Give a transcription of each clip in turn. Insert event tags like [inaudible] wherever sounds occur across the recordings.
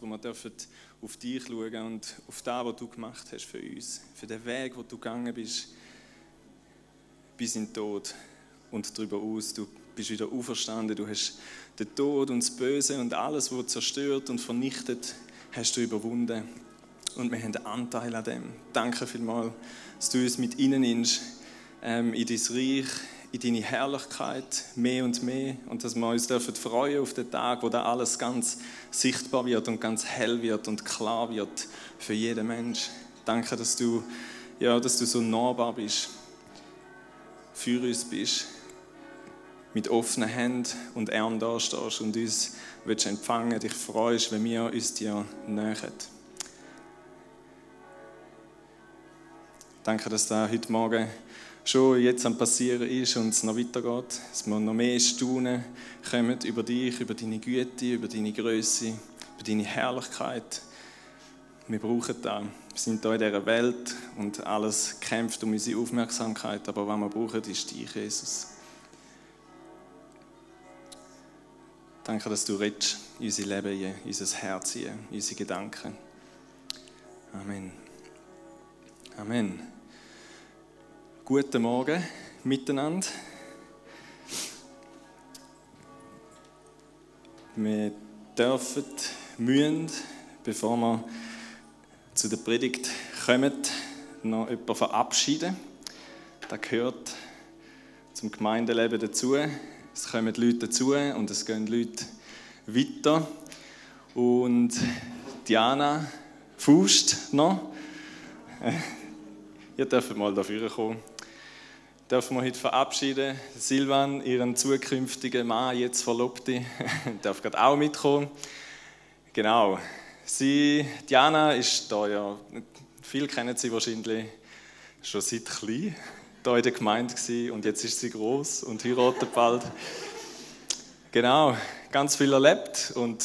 wo wir dürfen auf dich schauen und auf das, was du gemacht hast für uns, für den Weg, wo du gegangen bist, bis in den Tod und darüber aus. Du bist wieder auferstanden, du hast den Tod und das Böse und alles, was zerstört und vernichtet, hast du überwunden. Und wir haben Anteil an dem. Danke vielmals, dass du uns mit ihnen nimmst, ähm, in dein Reich, in deine Herrlichkeit mehr und mehr und dass wir uns dürfen freuen auf den Tag, wo da alles ganz sichtbar wird und ganz hell wird und klar wird für jeden Mensch. Danke, dass du, ja, dass du so nahbar bist, für uns bist, mit offenen Händen und Armen da stehst und uns willst empfangen, dich freust, wenn wir uns dir nähern. Danke, dass da heute Morgen schon jetzt am Passieren ist und es noch weitergeht, dass wir noch mehr Staunen kommen über dich, über deine Güte, über deine Größe, über deine Herrlichkeit. Wir brauchen das. Wir sind hier in dieser Welt und alles kämpft um unsere Aufmerksamkeit, aber was wir brauchen, ist dich, Jesus. Danke, dass du redest in unser Leben, in unser Herz, in unsere Gedanken. Amen. Amen. Guten Morgen miteinander. Wir dürfen, müssen, bevor wir zu der Predigt kommen, noch jemanden verabschieden. Das gehört zum Gemeindeleben dazu. Es kommen Leute dazu und es gehen Leute weiter. Und Diana Faust noch. Ihr dürft mal dafür kommen dürfen wir heute verabschieden. Silvan, ihren zukünftigen Mann, jetzt Verlobte, [laughs] darf gerade auch mitkommen. Genau. Sie, Diana, ist da ja, viele kennen sie wahrscheinlich schon seit klein da in der Gemeinde gewesen, und jetzt ist sie groß und heiratet bald. Genau, ganz viel erlebt und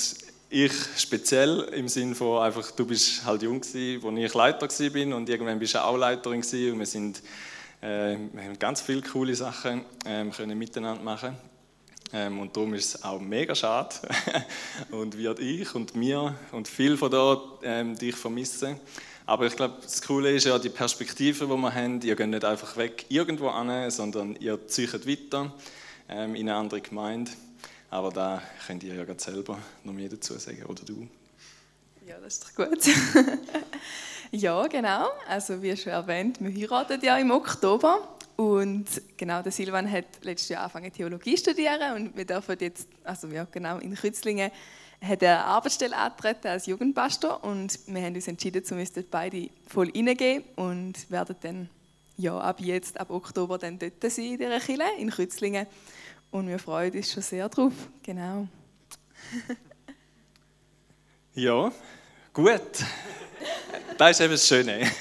ich speziell im Sinn von einfach, du bist halt jung gewesen, als ich Leiter war und irgendwann bist du auch Leiterin gewesen und wir sind äh, wir haben ganz viele coole Sachen ähm, können miteinander machen. Ähm, und darum ist es auch mega schade [laughs] und wird ich und mir und viel von da ähm, dich vermissen. Aber ich glaube, das Coole ist ja die Perspektive, die wir haben. Ihr geht nicht einfach weg irgendwo an, sondern ihr zieht weiter ähm, in eine andere Gemeinde. Aber da könnt ihr ja gerade selber noch mehr dazu sagen, oder du? Ja, das ist doch gut. [laughs] Ja, genau. Also wie schon erwähnt, wir heiraten ja im Oktober. Und genau, der Silvan hat letztes Jahr angefangen Theologie zu studieren und wir dürfen jetzt, also ja, genau, in Kützlingen hat er Arbeitsstelle angetreten als Jugendpastor und wir haben uns entschieden, dass wir beide voll reingehen und werden dann ja, ab jetzt, ab Oktober dann dort sein in dieser Kirche in Kützlingen und wir freuen uns schon sehr drauf, genau. ja, gut das ist eben das Schöne.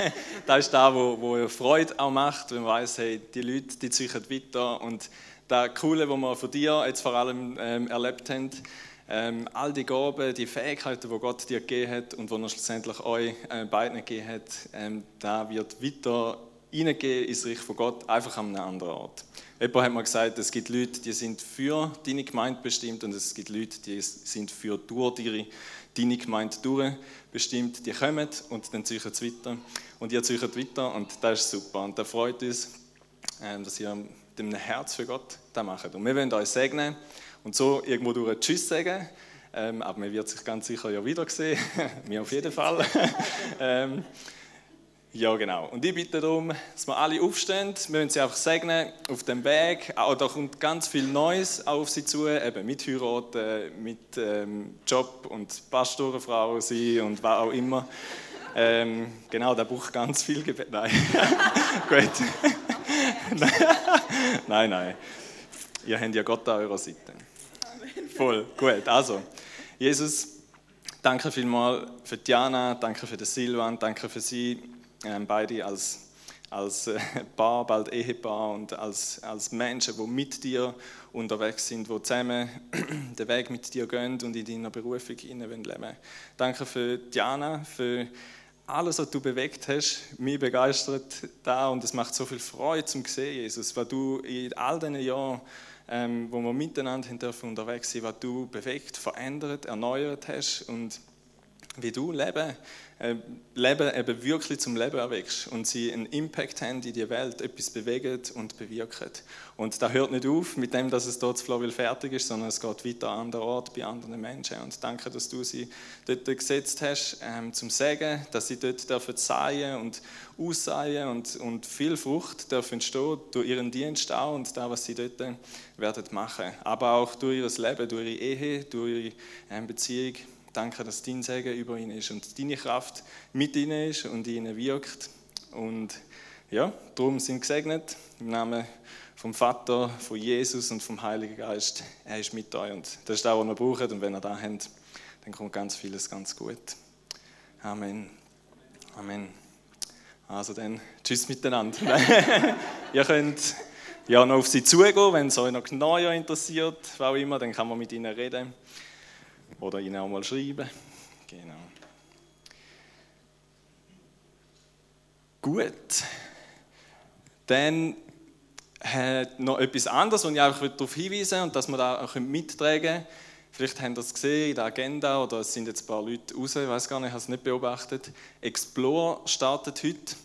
Das ist das, was Freude auch macht, wenn man weiß, hey, die Leute die ziehen weiter. Und das Coole, was wir von dir jetzt vor allem ähm, erlebt haben, ähm, all die Gaben, die Fähigkeiten, die Gott dir gegeben hat und die er schlussendlich euch äh, beiden gegeben hat, ähm, da wird weiter hineingehen ins Reich von Gott, einfach an einem anderen Ort. Jemand hat mal gesagt, es gibt Leute, die sind für deine Gemeinde bestimmt und es gibt Leute, die sind für durch ihre deine Gemeinde durchbestimmt, die kommen und dann ziehen sie weiter. Und ihr zieht weiter und das ist super. Und das freut uns, ähm, dass ihr mit einem Herz für Gott das macht. Und wir wollen euch segnen und so irgendwo durch Tschüss sagen. Ähm, aber man wird sich ganz sicher ja wiedersehen. [laughs] Wir auf jeden Fall. [laughs] ja, genau. Und ich bitte darum, dass wir alle aufstehen. Wir wollen sie einfach segnen auf dem Weg. Auch da kommt ganz viel Neues auf sie zu, eben mit Heiraten, mit ähm, Job und Pastorenfrau sein und was auch immer. Ähm, genau, da braucht ganz viel Gebet. Nein, [laughs] gut. [laughs] nein, nein. Ihr habt ja Gott an eurer Seite. Voll, gut. Also, Jesus, danke vielmals für Diana, danke für den Silvan, danke für sie beide als, als äh, [laughs] Paar, bald Ehepaar und als, als Menschen, die mit dir unterwegs sind, die zusammen [clears throat] den Weg mit dir gehen und in deiner Berufung leben wollen. Danke für Diana, für alles, was du bewegt hast, mich begeistert da und es macht so viel Freude zum sehen, Jesus, was du in all diesen Jahren, ähm, wo wir miteinander unterwegs sind, was du bewegt, verändert, erneuert hast und wie du Leben, äh, Leben eben wirklich zum Leben erweckst und sie einen Impact haben in die Welt, etwas bewegen und bewirken. Und da hört nicht auf mit dem, dass es dort zu Florville fertig ist, sondern es geht weiter an der Ort bei anderen Menschen. Und danke, dass du sie dort gesetzt hast, ähm, zum Sagen, dass sie dort dürfen säen und aussäen und, und viel Frucht dürfen entstehen durch ihren Dienst auch und das, was sie dort werden machen. Aber auch durch ihr Leben, durch ihre Ehe, durch ihre ähm, Beziehung Danke, dass dein Segen über ihn ist und deine Kraft mit ihnen ist und ihnen wirkt. Und ja, darum sind gesegnet im Namen vom Vater, von Jesus und vom Heiligen Geist. Er ist mit euch und das ist das, was wir brauchen. Und wenn ihr da habt, dann kommt ganz vieles ganz gut. Amen. Amen. Also dann, tschüss miteinander. [laughs] Ihr könnt ja noch auf sie zugehen, wenn es euch noch genauer interessiert, was auch immer, dann kann man mit ihnen reden. Oder ihnen auch mal schreiben. Genau. Gut. Dann hat noch etwas anderes, und ich auch darauf hinweisen und dass wir da auch mittragen können. Vielleicht haben Sie es gesehen in der Agenda oder es sind jetzt ein paar Leute raus, ich weiß gar nicht, ich habe es nicht beobachtet. Explore startet heute.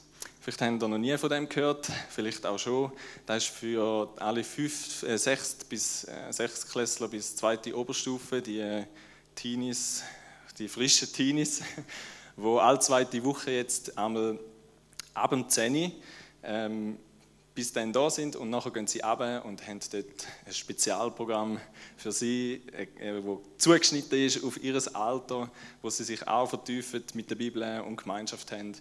Vielleicht haben Sie noch nie von dem gehört, vielleicht auch schon. Das ist für alle fünf, äh, sechs bis äh, sechs Klässler bis zweite Oberstufe, die äh, Teenies, die frischen Teenies, [laughs] wo alle zweite Woche jetzt einmal ab dem 10 ähm, bis dann da sind und nachher gehen sie ab und haben dort ein Spezialprogramm für sie, äh, wo zugeschnitten ist auf ihr Alter, wo sie sich auch vertiefen mit der Bibel und Gemeinschaft haben.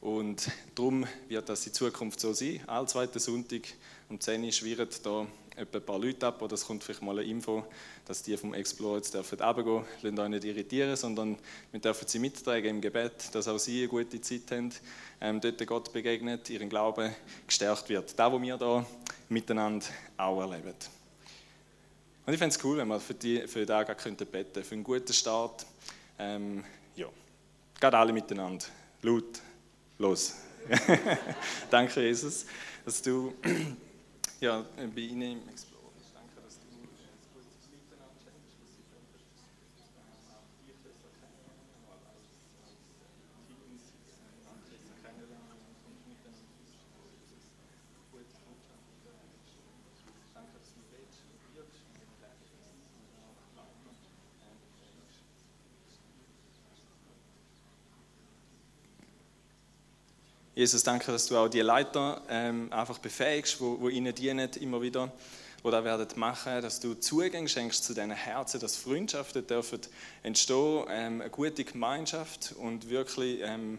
Und darum wird das in Zukunft so sein. All zweiten Sonntag um 10 Uhr schwirren da ein paar Leute ab oder es kommt vielleicht mal eine Info, dass die vom Explorer jetzt dürfen runtergehen dürfen. Lasst euch nicht irritieren, sondern wir dürfen sie mittragen im Gebet, dass auch sie eine gute Zeit haben, ähm, dort Gott begegnet, ihren Glauben gestärkt wird. Das, was wir hier miteinander auch erleben. Und ich fände es cool, wenn wir für die, für Tage könnten beten, für einen guten Start. Ähm, ja, geht alle miteinander. Laut, los. [laughs] Danke, Jesus, dass du ja, bei Ihnen im Explorer. Danke, dass du ein gutes Miteinander schenkst, dass Sie auch dich besser kennenlernen, aber als Teams andere kennenlernen und miteinander gute Freundschaft Danke, dass du willst und wirkst und in der Jesus, danke, dass du auch die Leiter ähm, einfach befähigst, wo, wo ihnen dienen immer wieder, wo da werden machen, dass du Zugang schenkst zu diesen Herzen, dass Freundschaften dürfen entstehen, ähm, eine gute Gemeinschaft und wirklich ähm,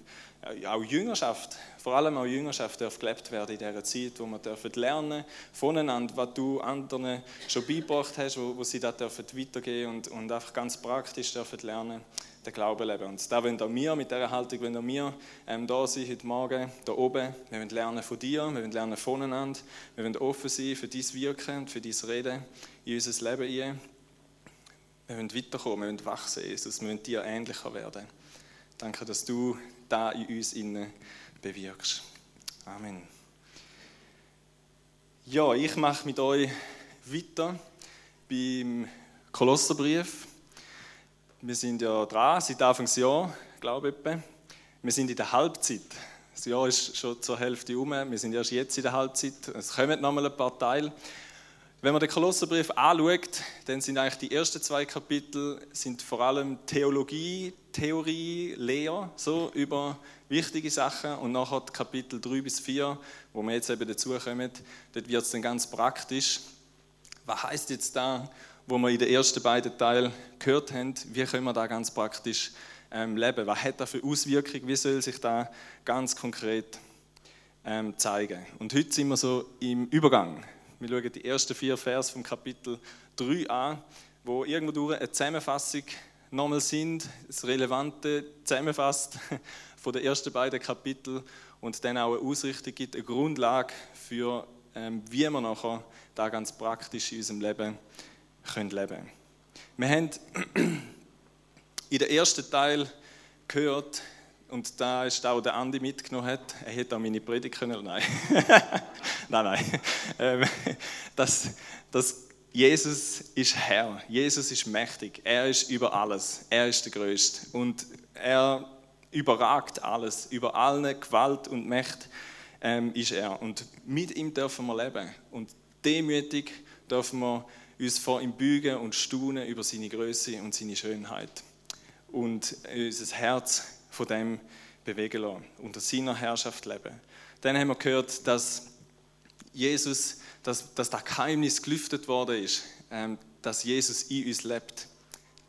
auch Jüngerschaft, vor allem auch Jüngerschaft darf gelebt werden in dieser Zeit, wo wir dürfen lernen voneinander, was du anderen schon beigebracht hast, wo, wo sie das dürfen weitergehen und, und einfach ganz praktisch dürfen lernen den Glauben leben. Und da wollen auch wir mit dieser Haltung, wenn wir ähm, da sind heute Morgen, da oben, wir wollen lernen von dir, wir wollen lernen voneinander, wir wollen offen sein für dein Wirken und für dein Reden in unser Leben ein. Wir wollen weiterkommen, wir wollen wachsen, Jesus, wir wollen dir ähnlicher werden. Danke, dass du da in uns innen bewirkst. Amen. Ja, ich mache mit euch weiter beim Kolosserbrief. Wir sind ja dran, seit Anfang des Jahres, glaube ich. Wir sind in der Halbzeit. Das Jahr ist schon zur Hälfte um. Wir sind erst jetzt in der Halbzeit. Es kommen noch mal ein paar Teile. Wenn man den Kolosserbrief anschaut, dann sind eigentlich die ersten zwei Kapitel sind vor allem Theologie, Theorie, Lehre, so über wichtige Sachen. Und nachher Kapitel 3 bis 4, wo wir jetzt eben dazukommen, dort wird es dann ganz praktisch. Was heißt jetzt da wo wir in den ersten beiden Teilen gehört haben, wie können wir da ganz praktisch ähm, leben? Was hat das für Auswirkungen? Wie soll sich da ganz konkret ähm, zeigen? Und heute sind wir so im Übergang. Wir schauen die ersten vier Vers vom Kapitel 3 an, wo irgendwo eine Zusammenfassung nochmal sind, das Relevante zusammenfasst [laughs] von den ersten beiden Kapiteln und dann auch eine Ausrichtung gibt, eine Grundlage für, ähm, wie wir nachher da ganz praktisch in unserem Leben können leben Wir haben [clears throat] in der ersten Teil gehört, und da ist auch der Andi mitgenommen hat, er hätte auch meine Predigt können, nein, [laughs] nein, nein, ähm, [laughs] dass, dass Jesus ist Herr, Jesus ist mächtig, er ist über alles, er ist der Größte und Er überragt alles, über alle Gewalt und Macht ähm, ist er. Und mit ihm dürfen wir leben. Und demütig dürfen wir uns vor ihm bügen und staunen über seine Größe und seine Schönheit. Und unser Herz von dem bewegen lassen, unter seiner Herrschaft leben. Dann haben wir gehört, dass Jesus, dass, dass das Geheimnis gelüftet worden ist, ähm, dass Jesus in uns lebt.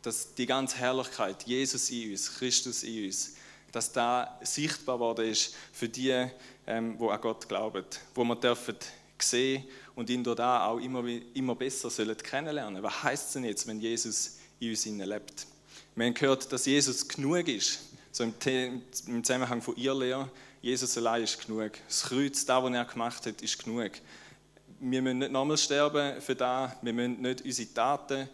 Dass die ganze Herrlichkeit, Jesus in uns, Christus in uns, dass da sichtbar worden ist für die, ähm, wo an Gott glauben, wo wir dürfen sehen und ihn dort auch immer, immer besser sollen kennenlernen. Was heißt es denn jetzt, wenn Jesus in uns lebt? Wir haben gehört, dass Jesus genug ist, so im, im Zusammenhang von ihr Lehre. Jesus allein ist genug. Das Kreuz, das, was er gemacht hat, ist genug. Wir müssen nicht nochmal sterben für das. Wir müssen nicht unsere Taten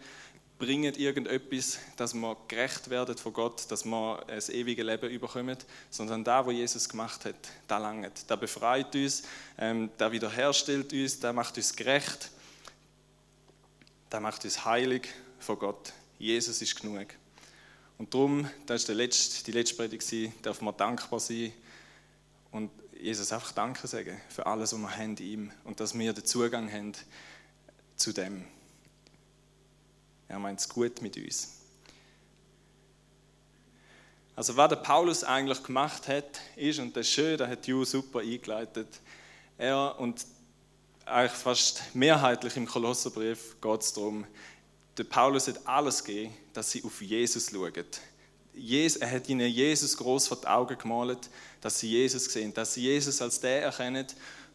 bringen irgendetwas, dass wir gerecht werden von Gott, dass wir ein ewiges Leben überkommen, sondern da, wo Jesus gemacht hat, da langt. Da befreit uns, ähm, da wiederherstellt uns, da macht uns gerecht, da macht uns heilig von Gott. Jesus ist genug. Und darum, das war die letzte, die letzte Predigt, darf man dankbar sein und Jesus einfach Danke sagen für alles, was wir haben in ihm und dass wir den Zugang haben zu dem. Er meint es gut mit uns. Also was der Paulus eigentlich gemacht hat, ist, und das ist schön, das hat Ju super eingeleitet, er und eigentlich fast mehrheitlich im Kolosserbrief geht es darum, der Paulus hat alles gegeben, dass sie auf Jesus schauen. Er hat ihnen Jesus groß vor die Augen gemalt, dass sie Jesus sehen, dass sie Jesus als der erkennen,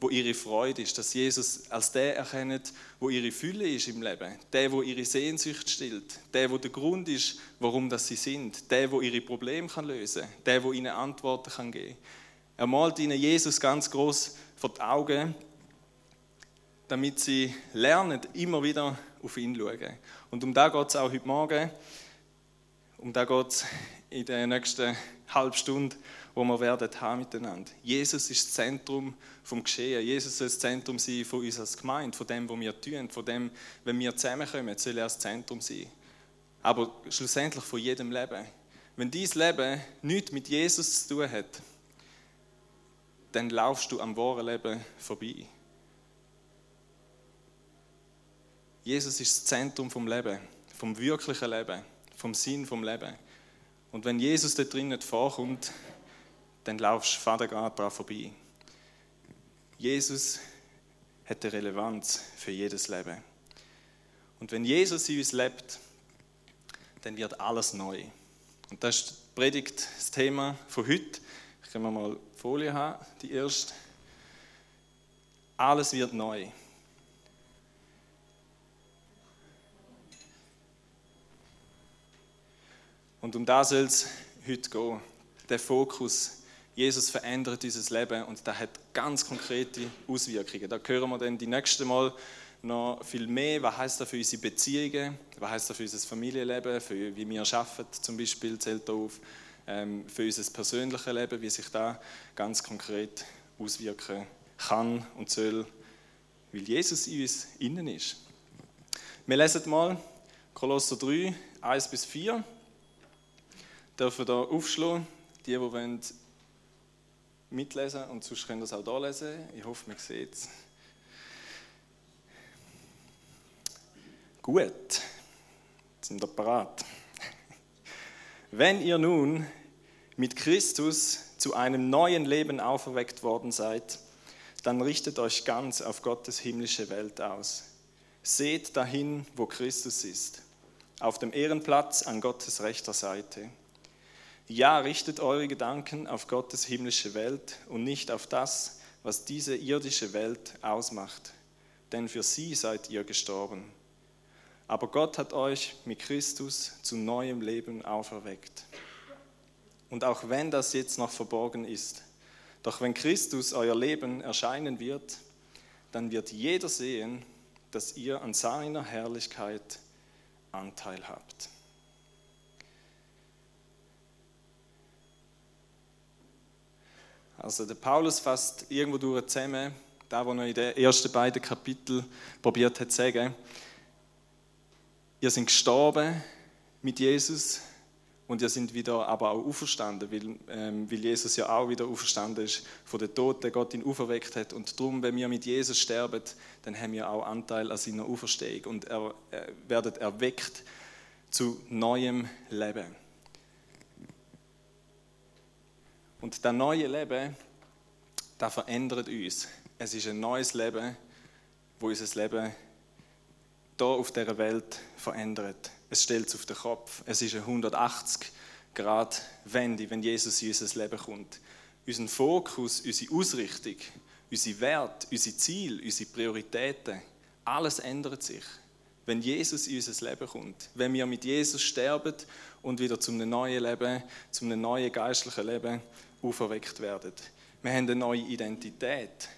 wo ihre Freude ist, dass Jesus als der erkennen, wo ihre Fülle ist im Leben, der, wo ihre Sehnsucht stillt, der, wo der Grund ist, warum das sie sind, der, wo ihre Probleme kann lösen, der, wo ihnen Antworten kann geben. Er malt ihnen Jesus ganz groß vor die Augen, damit sie lernen, immer wieder auf ihn zu schauen. Und um da geht es auch heute Morgen. Um da geht es in der nächsten halben Stunde, wo wir werden haben miteinander. Jesus ist das Zentrum vom Geschehen. Jesus soll das Zentrum sein von uns als Gemeinde, von dem, was wir tun, von dem, wenn wir zusammenkommen, soll er das Zentrum sein. Aber schlussendlich von jedem Leben. Wenn dein Leben nichts mit Jesus zu tun hat, dann laufst du am wahren Leben vorbei. Jesus ist das Zentrum vom Leben, vom wirklichen Leben, vom Sinn vom Leben. Und wenn Jesus da drin nicht vorkommt, dann laufst du Vater gerade daran vorbei. Jesus hat eine Relevanz für jedes Leben. Und wenn Jesus in uns lebt, dann wird alles neu. Und das ist die Predigt, das Thema von heute. Ich kann mal Folie haben, die erste. Alles wird neu. Und um das soll es heute gehen. Der Fokus. Jesus verändert unser Leben und das hat ganz konkrete Auswirkungen. Da hören wir dann die nächste Mal noch viel mehr. Was heißt das für unsere Beziehungen? Was heißt das für unser Familienleben? Für wie wir arbeiten zum Beispiel zählt darauf. Ähm, für unser persönliches Leben, wie sich da ganz konkret auswirken kann und soll, weil Jesus in uns innen ist. Wir lesen mal Kolosser 3, 1 bis 4 dürfen da aufschlagen. Die, die mitlesen und sonst können das auch da lesen. Ich hoffe, man sieht es. Gut, jetzt sind wir parat. [laughs] Wenn ihr nun mit Christus zu einem neuen Leben auferweckt worden seid, dann richtet euch ganz auf Gottes himmlische Welt aus. Seht dahin, wo Christus ist, auf dem Ehrenplatz an Gottes rechter Seite. Ja, richtet eure Gedanken auf Gottes himmlische Welt und nicht auf das, was diese irdische Welt ausmacht, denn für sie seid ihr gestorben. Aber Gott hat euch mit Christus zu neuem Leben auferweckt. Und auch wenn das jetzt noch verborgen ist, doch wenn Christus euer Leben erscheinen wird, dann wird jeder sehen, dass ihr an seiner Herrlichkeit Anteil habt. Also der Paulus fasst irgendwo durch zusammen, da wo er in den ersten beiden Kapiteln probiert hat zu sagen, ihr seid gestorben mit Jesus und ihr sind wieder aber auch auferstanden, weil, ähm, weil Jesus ja auch wieder auferstanden ist von den Toten, Gott ihn auferweckt hat. Und darum, wenn wir mit Jesus sterben, dann haben wir auch Anteil an seiner Auferstehung und er, äh, werden erweckt zu neuem Leben. Und das neue Leben, das verändert uns. Es ist ein neues Leben, wo unser Leben hier auf dieser Welt verändert. Es stellt es auf den Kopf. Es ist eine 180 Grad Wende, wenn Jesus in unser Leben kommt. Unser Fokus, unsere Ausrichtung, unsere Werte, unsere Ziele, unsere Prioritäten, alles ändert sich, wenn Jesus in unser Leben kommt. Wenn wir mit Jesus sterben und wieder zum neuen Leben, zum neuen geistlichen Leben auferweckt werden. Wir haben eine neue Identität.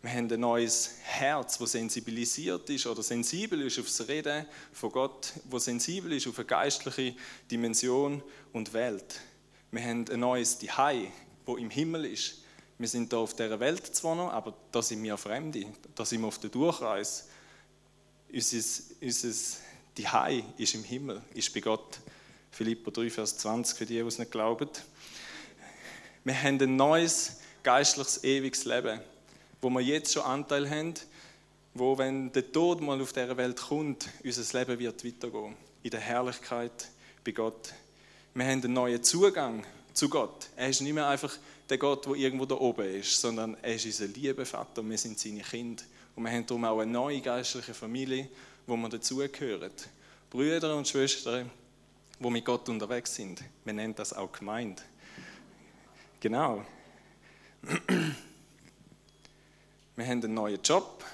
Wir haben ein neues Herz, das sensibilisiert ist oder sensibel ist auf das Reden von Gott, das sensibel ist auf eine geistliche Dimension und Welt. Wir haben ein neues Dihei, wo im Himmel ist. Wir sind hier auf dieser Welt zwar noch, aber da sind wir Fremde, da sind wir auf der Durchreise. Unser, unser Dihei ist im Himmel, ist bei Gott. Philippa 3, Vers 20, für die, die es nicht glauben. Wir haben ein neues geistliches, ewiges Leben wo wir jetzt schon Anteil haben, wo, wenn der Tod mal auf dieser Welt kommt, unser Leben wird weitergehen. In der Herrlichkeit bei Gott. Wir haben einen neuen Zugang zu Gott. Er ist nicht mehr einfach der Gott, der irgendwo da oben ist, sondern er ist unser lieber Vater und wir sind seine Kinder. Und wir haben darum auch eine neue geistliche Familie, wo wir dazugehören. Brüder und Schwestern, die mit Gott unterwegs sind. Wir nennen das auch Gemeinde. Genau. Wir haben einen neuen Job.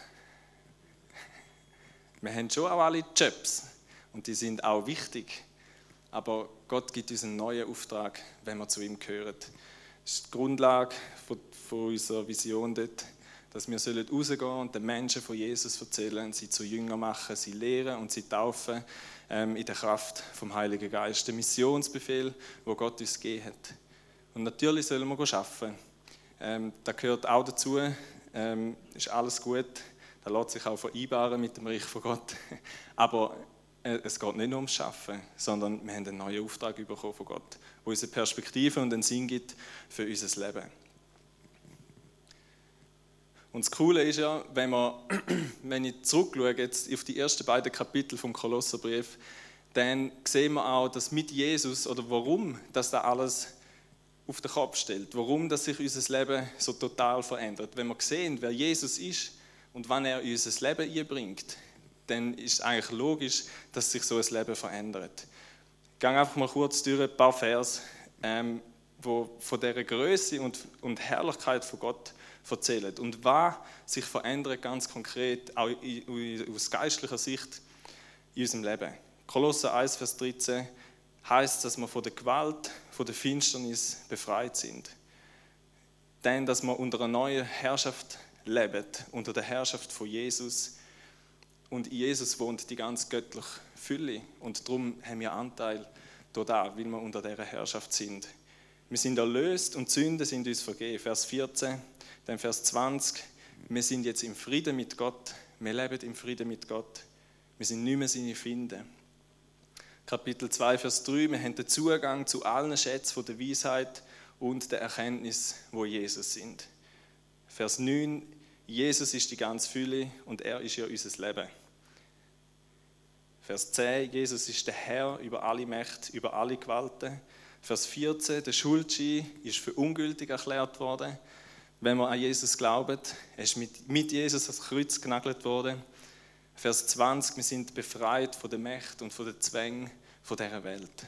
Wir haben schon auch alle Jobs und die sind auch wichtig. Aber Gott gibt uns einen neuen Auftrag, wenn wir zu ihm gehören. Das ist die Grundlage von, unserer Vision dort, dass wir rausgehen und den Menschen von Jesus erzählen, sie zu Jünger machen, sie lehren und sie taufen ähm, in der Kraft vom Heiligen Geist. Der Missionsbefehl, wo Gott uns gegeben hat. Und natürlich sollen wir arbeiten. Ähm, da gehört auch dazu, ähm, ist alles gut. Da lässt sich auch vereinbaren mit dem Reich von Gott. [laughs] Aber äh, es geht nicht nur ums Schaffen, sondern wir haben einen neuen Auftrag bekommen von Gott, der uns eine Perspektive und einen Sinn gibt für unser Leben. Und das Coole ist ja, wenn, man, [clears throat] wenn ich zurückschaue jetzt auf die ersten beiden Kapitel vom Kolosserbrief, dann sehen wir auch, dass mit Jesus oder warum das da alles auf den Kopf stellt, warum das sich unser Leben so total verändert. Wenn wir sehen, wer Jesus ist und wann er unser Leben einbringt, dann ist es eigentlich logisch, dass sich so ein Leben verändert. Ich gehe einfach mal kurz durch ein paar Vers, ähm, wo von der Größe und, und Herrlichkeit von Gott erzählen und was sich verändert ganz konkret, auch aus geistlicher Sicht in unserem Leben. Kolosser 1, Vers 13 heißt, dass wir von der Gewalt, von der Finsternis befreit sind. Denn dass wir unter einer neuen Herrschaft leben, unter der Herrschaft von Jesus. Und in Jesus wohnt die ganz göttliche Fülle. Und darum haben wir Anteil da, weil wir unter dieser Herrschaft sind. Wir sind erlöst und Sünden sind uns vergeben. Vers 14, dann Vers 20. Wir sind jetzt im Frieden mit Gott. Wir leben im Frieden mit Gott. Wir sind nicht mehr seine Finde. Kapitel 2, Vers 3, wir haben den Zugang zu allen Schätzen der Weisheit und der Erkenntnis, wo Jesus sind. Vers 9, Jesus ist die ganze Fülle und er ist ja unser Leben. Vers 10, Jesus ist der Herr über alle Mächte, über alle Gewalten. Vers 14, der Schuldschein ist für ungültig erklärt worden, wenn man an Jesus glaubt. Er ist mit, mit Jesus ans Kreuz genagelt worden. Vers 20, wir sind befreit von der Macht und von den Zwängen von dieser Welt.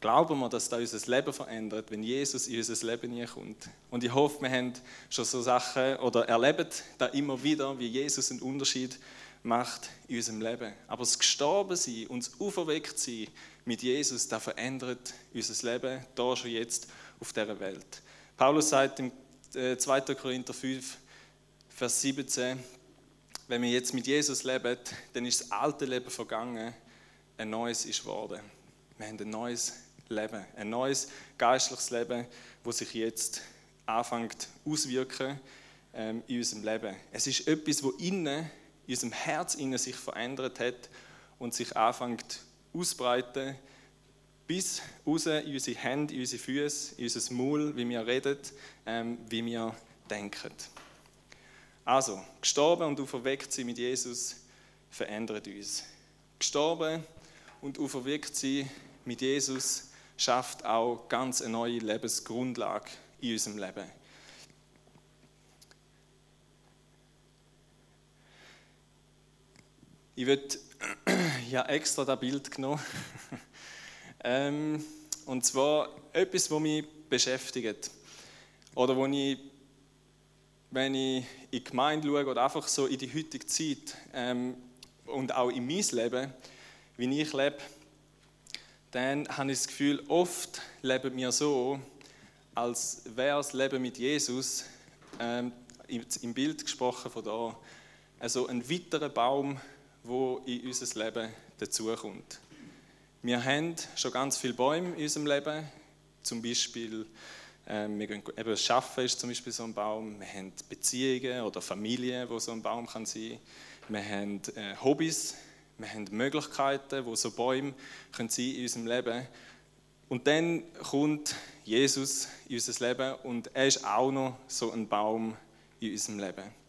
Glauben wir, dass das unser Leben verändert, wenn Jesus in unser Leben kommt. Und ich hoffe, wir haben schon so Sachen oder erleben da immer wieder, wie Jesus einen Unterschied macht in unserem Leben. Aber das Gestorbensein und das Auferwecktsein mit Jesus, das verändert unser Leben, da schon jetzt auf dieser Welt. Paulus sagt im 2. Äh, Korinther 5, Vers 17, wenn wir jetzt mit Jesus leben, dann ist das alte Leben vergangen, ein neues ist geworden. Wir haben ein neues Leben, ein neues geistliches Leben, das sich jetzt anfängt auswirken ähm, in unserem Leben. Es ist etwas, wo innen, in unserem Herz innen sich verändert hat und sich anfängt ausbreiten bis raus in unsere Hände, in unsere Füße, in unser Maul, wie wir reden, ähm, wie wir denken. Also, gestorben und auferweckt sein mit Jesus verändert uns. Gestorben und auferweckt sein mit Jesus schafft auch ganz eine neue Lebensgrundlage in unserem Leben. Ich würde [clears throat] ja extra das Bild genommen. [laughs] ähm, und zwar etwas, was mich beschäftigt. Oder wo ich, wenn ich in die Gemeinde schaue oder einfach so in die heutige Zeit ähm, und auch in mein Leben, wie ich lebe, dann habe ich das Gefühl, oft leben wir so, als wäre das Leben mit Jesus, ähm, im Bild gesprochen von da, also ein weiterer Baum, wo in unser Leben dazukommt. Wir haben schon ganz viele Bäume in unserem Leben, zum Beispiel wir gehen, eben das Schaffen ist zum Beispiel so ein Baum, wir haben Beziehungen oder Familien, wo so ein Baum kann sein wir haben äh, Hobbys, wir haben Möglichkeiten, wo so Bäume können sein in unserem Leben. Und dann kommt Jesus in unser Leben und er ist auch noch so ein Baum in unserem Leben.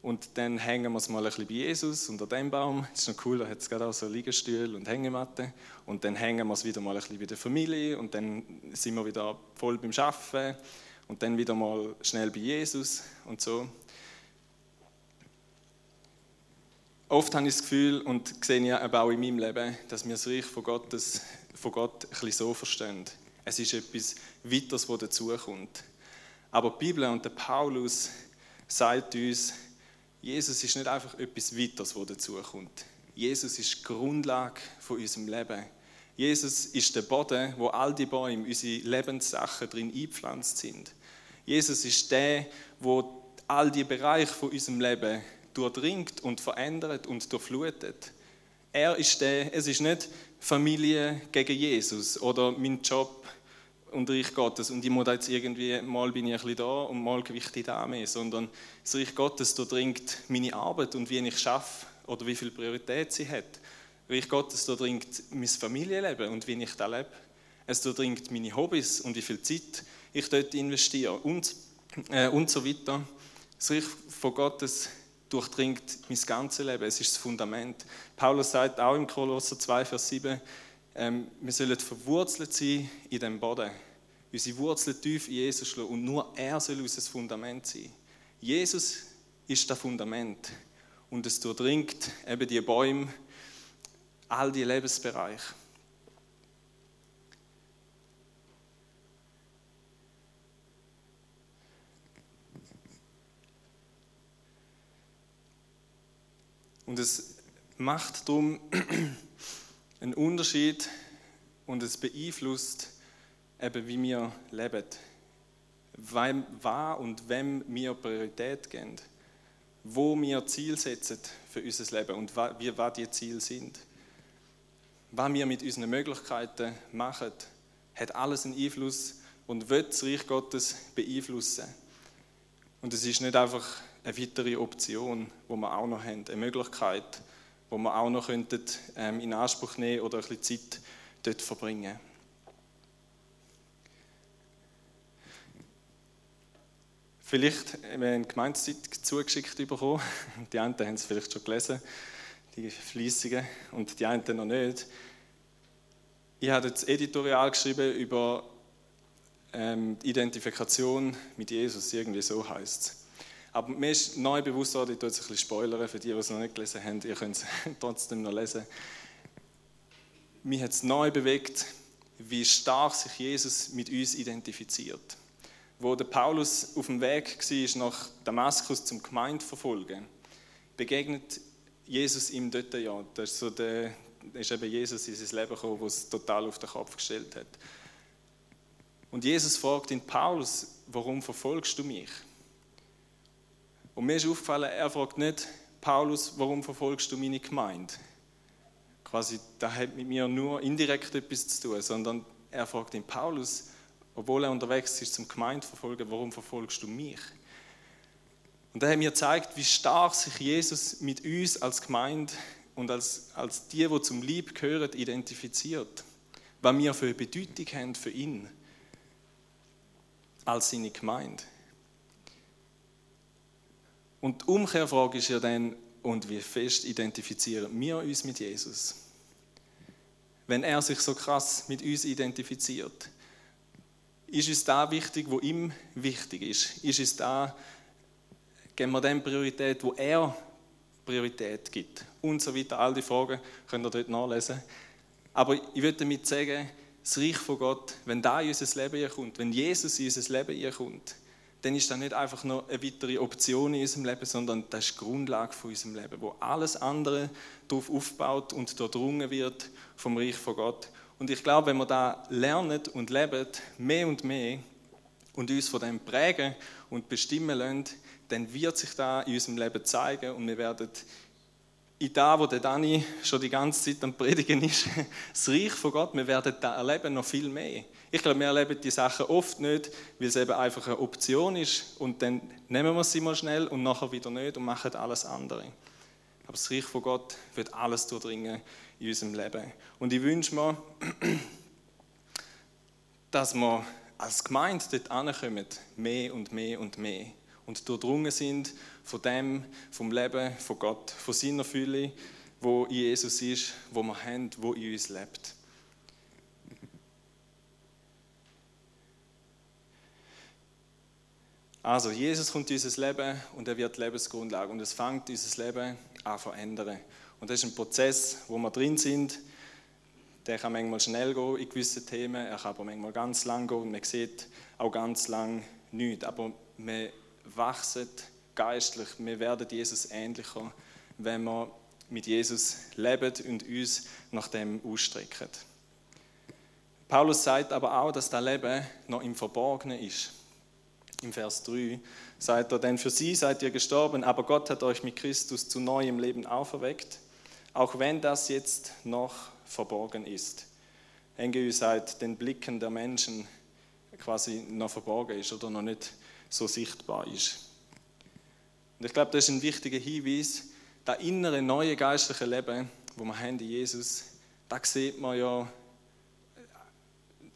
Und dann hängen wir es mal ein bisschen bei Jesus unter dem Baum. Das ist noch cool, da hat es gerade auch so Liegestühle und Hängematte. Und dann hängen wir es wieder mal ein bisschen bei der Familie und dann sind wir wieder voll beim Arbeiten und dann wieder mal schnell bei Jesus und so. Oft habe ich das Gefühl und sehe ich auch in meinem Leben, dass wir das Reich von, Gottes, von Gott ein bisschen so verstehen. Es ist etwas Weiteres, das dazukommt. Aber die Bibel und der Paulus sagt uns, Jesus ist nicht einfach etwas Weiteres, das dazukommt. Jesus ist die Grundlage von unserem Leben. Jesus ist der Boden, wo all die Bäume, unsere Lebenssachen drin eingepflanzt sind. Jesus ist der, wo all die Bereiche von unserem Leben durchdringt und verändert und durchflutet. Er ist der, es ist nicht Familie gegen Jesus oder mein Job und Reich Gottes und ich muss jetzt irgendwie, mal bin ich ein bisschen da und mal gewichte ich da mehr, sondern das Reich Gottes durchdringt meine Arbeit und wie ich schaffe oder wie viel Priorität sie hat. Reich Gottes durchdringt mein Familienleben und wie ich da lebe. Es durchdringt meine Hobbys und wie viel Zeit ich dort investiere und, äh, und so weiter. Das Reich von Gottes durchdringt mein ganzes Leben. Es ist das Fundament. Paulus sagt auch im Kolosser 2, Vers 7, ähm, wir sollen verwurzelt sein in dem Boden. Unsere Wurzeln tief in Jesus schlagen und nur er soll unser Fundament sein. Jesus ist das Fundament und es durchdringt eben die Bäume, all die Lebensbereiche. Und es macht darum [clears throat] einen Unterschied und es beeinflusst eben, wie wir leben. Wem, wann und wem wir Priorität geben. Wo wir Ziel setzen für unser Leben und wie, was die Ziele sind. Was wir mit unseren Möglichkeiten machen, hat alles einen Einfluss und wird das Reich Gottes beeinflussen. Und es ist nicht einfach eine weitere Option, wo wir auch noch haben, eine Möglichkeit, wo wir auch noch ähm, in Anspruch nehmen oder ein bisschen Zeit dort verbringen. Vielleicht haben wir eine Gemeindezeit zugeschickt bekommen. [laughs] Die einen haben es vielleicht schon gelesen, die Fließungen, und die einen noch nicht. Ich habe das Editorial geschrieben über ähm, Identifikation mit Jesus, irgendwie so heißt es. Aber mir ist neu bewusst worden, ich tue jetzt ein bisschen spoilern für die, die es noch nicht gelesen haben, ihr könnt es [laughs] trotzdem noch lesen. Mich hat es neu bewegt, wie stark sich Jesus mit uns identifiziert. Wo der Paulus auf dem Weg war nach Damaskus zum Gemeindeverfolgen, begegnet Jesus ihm dort ja. Das ist, so der, ist eben Jesus in sein Leben gekommen, was es total auf den Kopf gestellt hat. Und Jesus fragt ihn, Paulus, warum verfolgst du mich? Und mir ist aufgefallen, er fragt nicht, Paulus, warum verfolgst du meine Gemeinde? Quasi, das hat mit mir nur indirekt etwas zu tun, sondern er fragt ihn, Paulus, obwohl er unterwegs ist zum Gemeindeverfolgen, warum verfolgst du mich? Und er hat mir gezeigt, wie stark sich Jesus mit uns als Gemeinde und als, als die, die zum Lieb gehören, identifiziert. was wir für eine Bedeutung haben für ihn als seine Gemeinde. Und die Umkehrfrage ist ja dann, und wie fest identifizieren wir uns mit Jesus? Wenn er sich so krass mit uns identifiziert, ist uns da wichtig, wo ihm wichtig ist? Ist uns da, geben wir dem Priorität, wo er Priorität gibt? Und so weiter. All die Fragen könnt ihr dort nachlesen. Aber ich würde damit sagen, das Reich von Gott, wenn da in unser Leben kommt, wenn Jesus in unser Leben kommt, dann ist das nicht einfach nur eine weitere Option in unserem Leben, sondern das ist die Grundlage von unserem Leben, wo alles andere darauf aufbaut und durchdrungen wird vom Reich von Gott. Und ich glaube, wenn wir da lernen und leben, mehr und mehr, und uns von dem prägen und bestimmen lassen, dann wird sich da in unserem Leben zeigen und wir werden in da, wo der Dani schon die ganze Zeit am Predigen ist, [laughs] das Reich von Gott, wir werden da erleben noch viel mehr. Ich glaube, wir erleben die Sachen oft nicht, weil es eben einfach eine Option ist und dann nehmen wir sie mal schnell und nachher wieder nicht und machen alles andere. Aber das Reich von Gott wird alles durchdringen in unserem Leben. Und ich wünsche mir, [clears throat] dass wir als Gemeinde dort ankommen, mehr und mehr und mehr. Und durchdrungen sind von dem, vom Leben von Gott, von seiner Fülle, wo in Jesus ist, wo wir haben, wo in uns lebt. Also, Jesus kommt in unser Leben und er wird Lebensgrundlage und es fängt unser Leben an zu verändern. Und das ist ein Prozess, wo wir drin sind. Der kann manchmal schnell gehen in gewissen Themen, er kann aber manchmal ganz lang gehen und man sieht auch ganz lang nichts. Aber wir wachsen geistlich, wir werden Jesus ähnlicher, wenn wir mit Jesus leben und uns nach dem ausstrecken. Paulus sagt aber auch, dass das Leben noch im Verborgenen ist. Im Vers 3 sagt er, denn für sie seid ihr gestorben, aber Gott hat euch mit Christus zu neuem Leben auferweckt, auch wenn das jetzt noch verborgen ist. Engel seit den Blicken der Menschen quasi noch verborgen ist oder noch nicht so sichtbar ist. Und ich glaube, das ist ein wichtiger Hinweis, das innere, neue geistliche Leben, wo wir haben in Jesus, da sieht man ja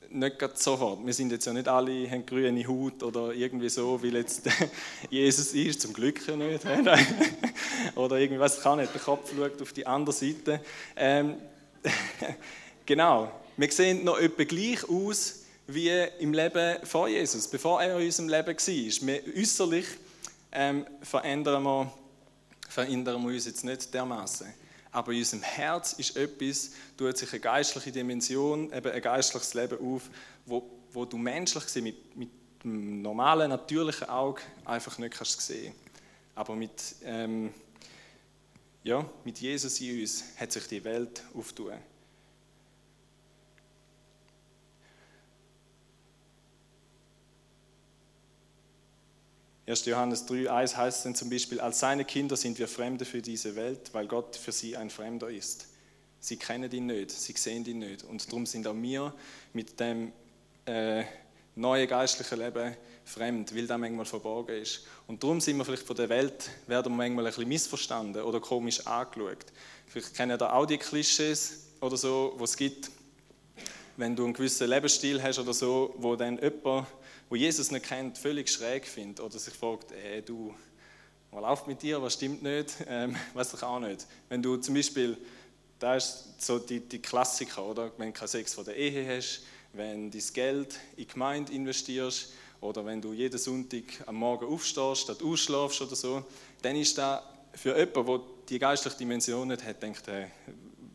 nicht sofort. Wir sind jetzt ja nicht alle, haben grüne Haut oder irgendwie so, wie jetzt [laughs] Jesus ist, zum Glück ja nicht. [laughs] oder irgendwas kann nicht, der Kopf schaut auf die andere Seite. Ähm, [laughs] genau, wir sehen noch etwa gleich aus wie im Leben vor Jesus, bevor er in unserem Leben war. Wir, äußerlich ähm, verändern, wir, verändern wir uns jetzt nicht dermaßen. Aber in unserem Herz ist etwas, tut sich eine geistliche Dimension, eben ein geistliches Leben auf, wo, wo du menschlich gesehen mit, mit dem normalen, natürlichen Auge einfach nicht kannst sehen. Aber mit, ähm, ja, mit Jesus in uns hat sich die Welt auftun. 1. Johannes 3,1 heißt es dann zum Beispiel, als seine Kinder sind wir Fremde für diese Welt, weil Gott für sie ein Fremder ist. Sie kennen ihn nicht, sie sehen ihn nicht. Und darum sind auch wir mit dem äh, neuen geistlichen Leben fremd, weil das manchmal verborgen ist. Und darum sind wir vielleicht von der Welt, werden wir manchmal ein bisschen missverstanden oder komisch angeschaut. Vielleicht kennen ihr auch die Klischees oder so, die es gibt, wenn du einen gewissen Lebensstil hast oder so, wo dann jemand wo Jesus nicht kennt, völlig schräg findet oder sich fragt, ey, du, was läuft mit dir, was stimmt nicht, [laughs] ähm, weiß ich auch nicht. Wenn du zum Beispiel, da ist so die, die Klassiker, oder? wenn du keinen Sex vor der Ehe hast, wenn du dein Geld in die Gemeinde investierst oder wenn du jeden Sonntag am Morgen aufstehst, statt ausschlafst oder so, dann ist da für jemanden, der die geistliche Dimension nicht hat, denkt er,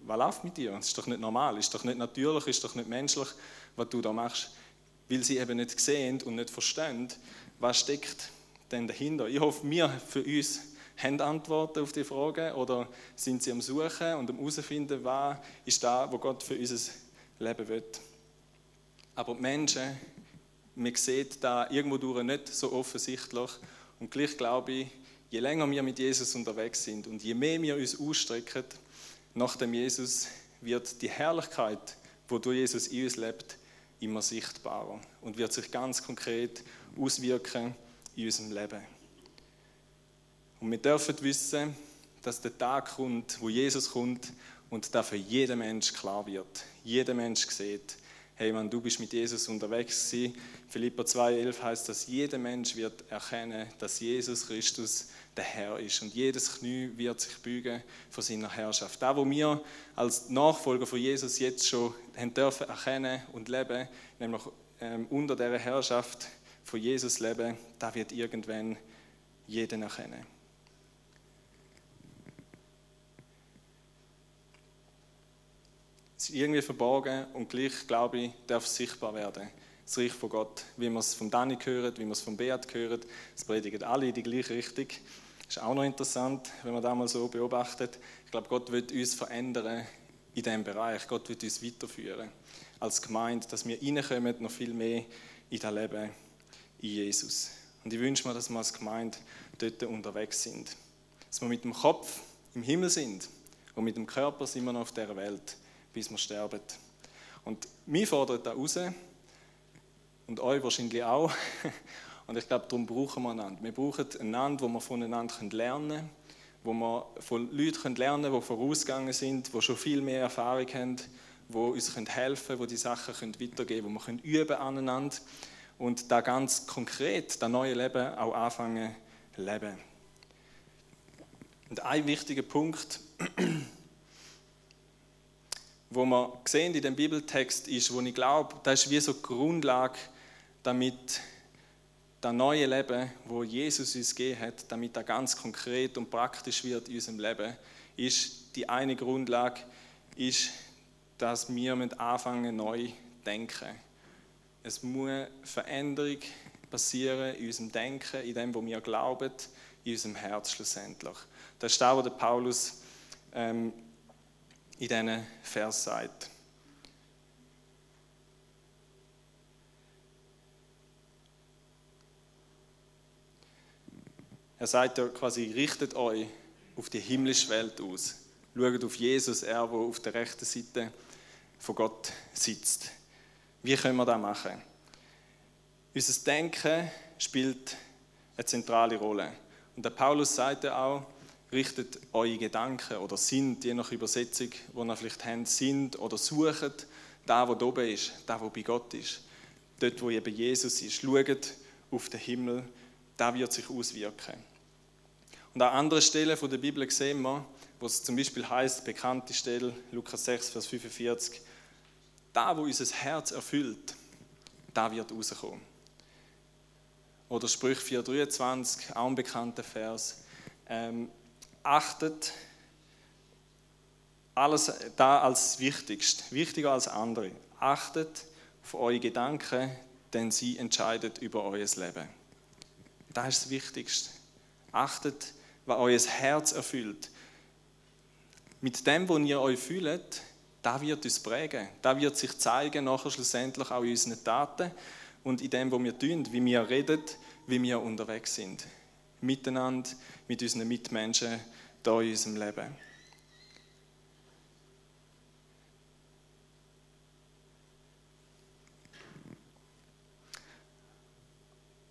was läuft mit dir? Das ist doch nicht normal, ist doch nicht natürlich, ist doch nicht menschlich, was du da machst weil sie eben nicht sehen und nicht verstehen, was steckt denn dahinter. Ich hoffe, wir für uns haben Antworten auf die Fragen oder sind sie am Suchen und am herausfinden, was ist da, wo Gott für unser Leben will. Aber die Menschen, man sieht da irgendwo durch nicht so offensichtlich und gleich glaube ich, je länger wir mit Jesus unterwegs sind und je mehr wir uns ausstrecken nach dem Jesus, wird die Herrlichkeit, wo durch Jesus in uns lebt, immer sichtbarer und wird sich ganz konkret auswirken in unserem Leben. Und wir dürfen wissen, dass der Tag kommt, wo Jesus kommt und da für jeden Mensch klar wird. Jeder Mensch sieht, hey man, du bist mit Jesus unterwegs gewesen. Philippa 2,11 heißt, dass jeder Mensch wird erkennen, dass Jesus Christus der Herr ist und jedes Knie wird sich bügen vor seiner Herrschaft. Da, wo wir als Nachfolger von Jesus jetzt schon haben dürfen erkennen und leben, nämlich ähm, unter der Herrschaft von Jesus leben, da wird irgendwann jeden erkennen. Es ist irgendwie verborgen und gleich, glaube ich, darf es sichtbar werden. Das Reich von Gott, wie wir es von Dani hören, wie wir es von Beat hören, es predigen alle in die gleiche Richtung. Das ist auch noch interessant, wenn man das mal so beobachtet. Ich glaube, Gott wird uns verändern in diesem Bereich. Gott wird uns weiterführen als Gemeinde, dass wir reinkommen, noch viel mehr in das Leben in Jesus. Und ich wünsche mir, dass wir als Gemeinde dort unterwegs sind. Dass wir mit dem Kopf im Himmel sind und mit dem Körper sind wir noch auf der Welt, bis wir sterben. Und mich fordert da raus und euch wahrscheinlich auch. Und ich glaube, darum brauchen wir einander. Wir brauchen einander, wo wir voneinander lernen können, wo wir von Leuten lernen können, die vorausgegangen sind, die schon viel mehr Erfahrung haben, die uns helfen können, die die Sachen weitergeben können, wo wir üben aneinander und da ganz konkret das neue Leben auch anfangen zu leben. Und ein wichtiger Punkt, [clears throat] wo wir sehen in dem Bibeltext ist, wo ich glaube, das ist wie so die Grundlage, damit das neue Leben, wo Jesus uns gegeben hat, damit das ganz konkret und praktisch wird in unserem Leben, ist die eine Grundlage, ist, dass wir anfangen neu denken. Es muss Veränderung passieren in unserem Denken, in dem, wo wir glauben, in unserem Herz schlussendlich. Das ist das, was der Paulus ähm, in diesen Vers sagt. Er sagt ja quasi, richtet euch auf die himmlische Welt aus. Schaut auf Jesus, er, der auf der rechten Seite von Gott sitzt. Wie können wir das machen? Unser Denken spielt eine zentrale Rolle. Und der Paulus sagt ja auch, richtet eure Gedanken oder sind, je nach Übersetzung, die ihr vielleicht habt, sind oder sucht da, wo oben ist, da, wo bei Gott ist. Dort, wo eben Jesus ist. Schaut auf den Himmel, da wird sich auswirken. Und an anderen Stellen der Bibel sehen wir, wo es zum Beispiel heißt, bekannte Stelle, Lukas 6, Vers 45, da, wo unser Herz erfüllt, da wird rauskommen. Oder Sprüch 4,23, auch ein bekannter Vers. Ähm, achtet alles da als wichtigst, wichtiger als andere. Achtet auf eure Gedanken, denn sie entscheidet über euer Leben. Das ist das Wichtigste. Achtet, was euer Herz erfüllt. Mit dem, was ihr euch fühlt, da wird uns prägen. Da wird sich zeigen, nachher schlussendlich auch in unseren Taten und in dem, was wir tun, wie wir reden, wie wir unterwegs sind. Miteinander, mit unseren Mitmenschen hier in unserem Leben.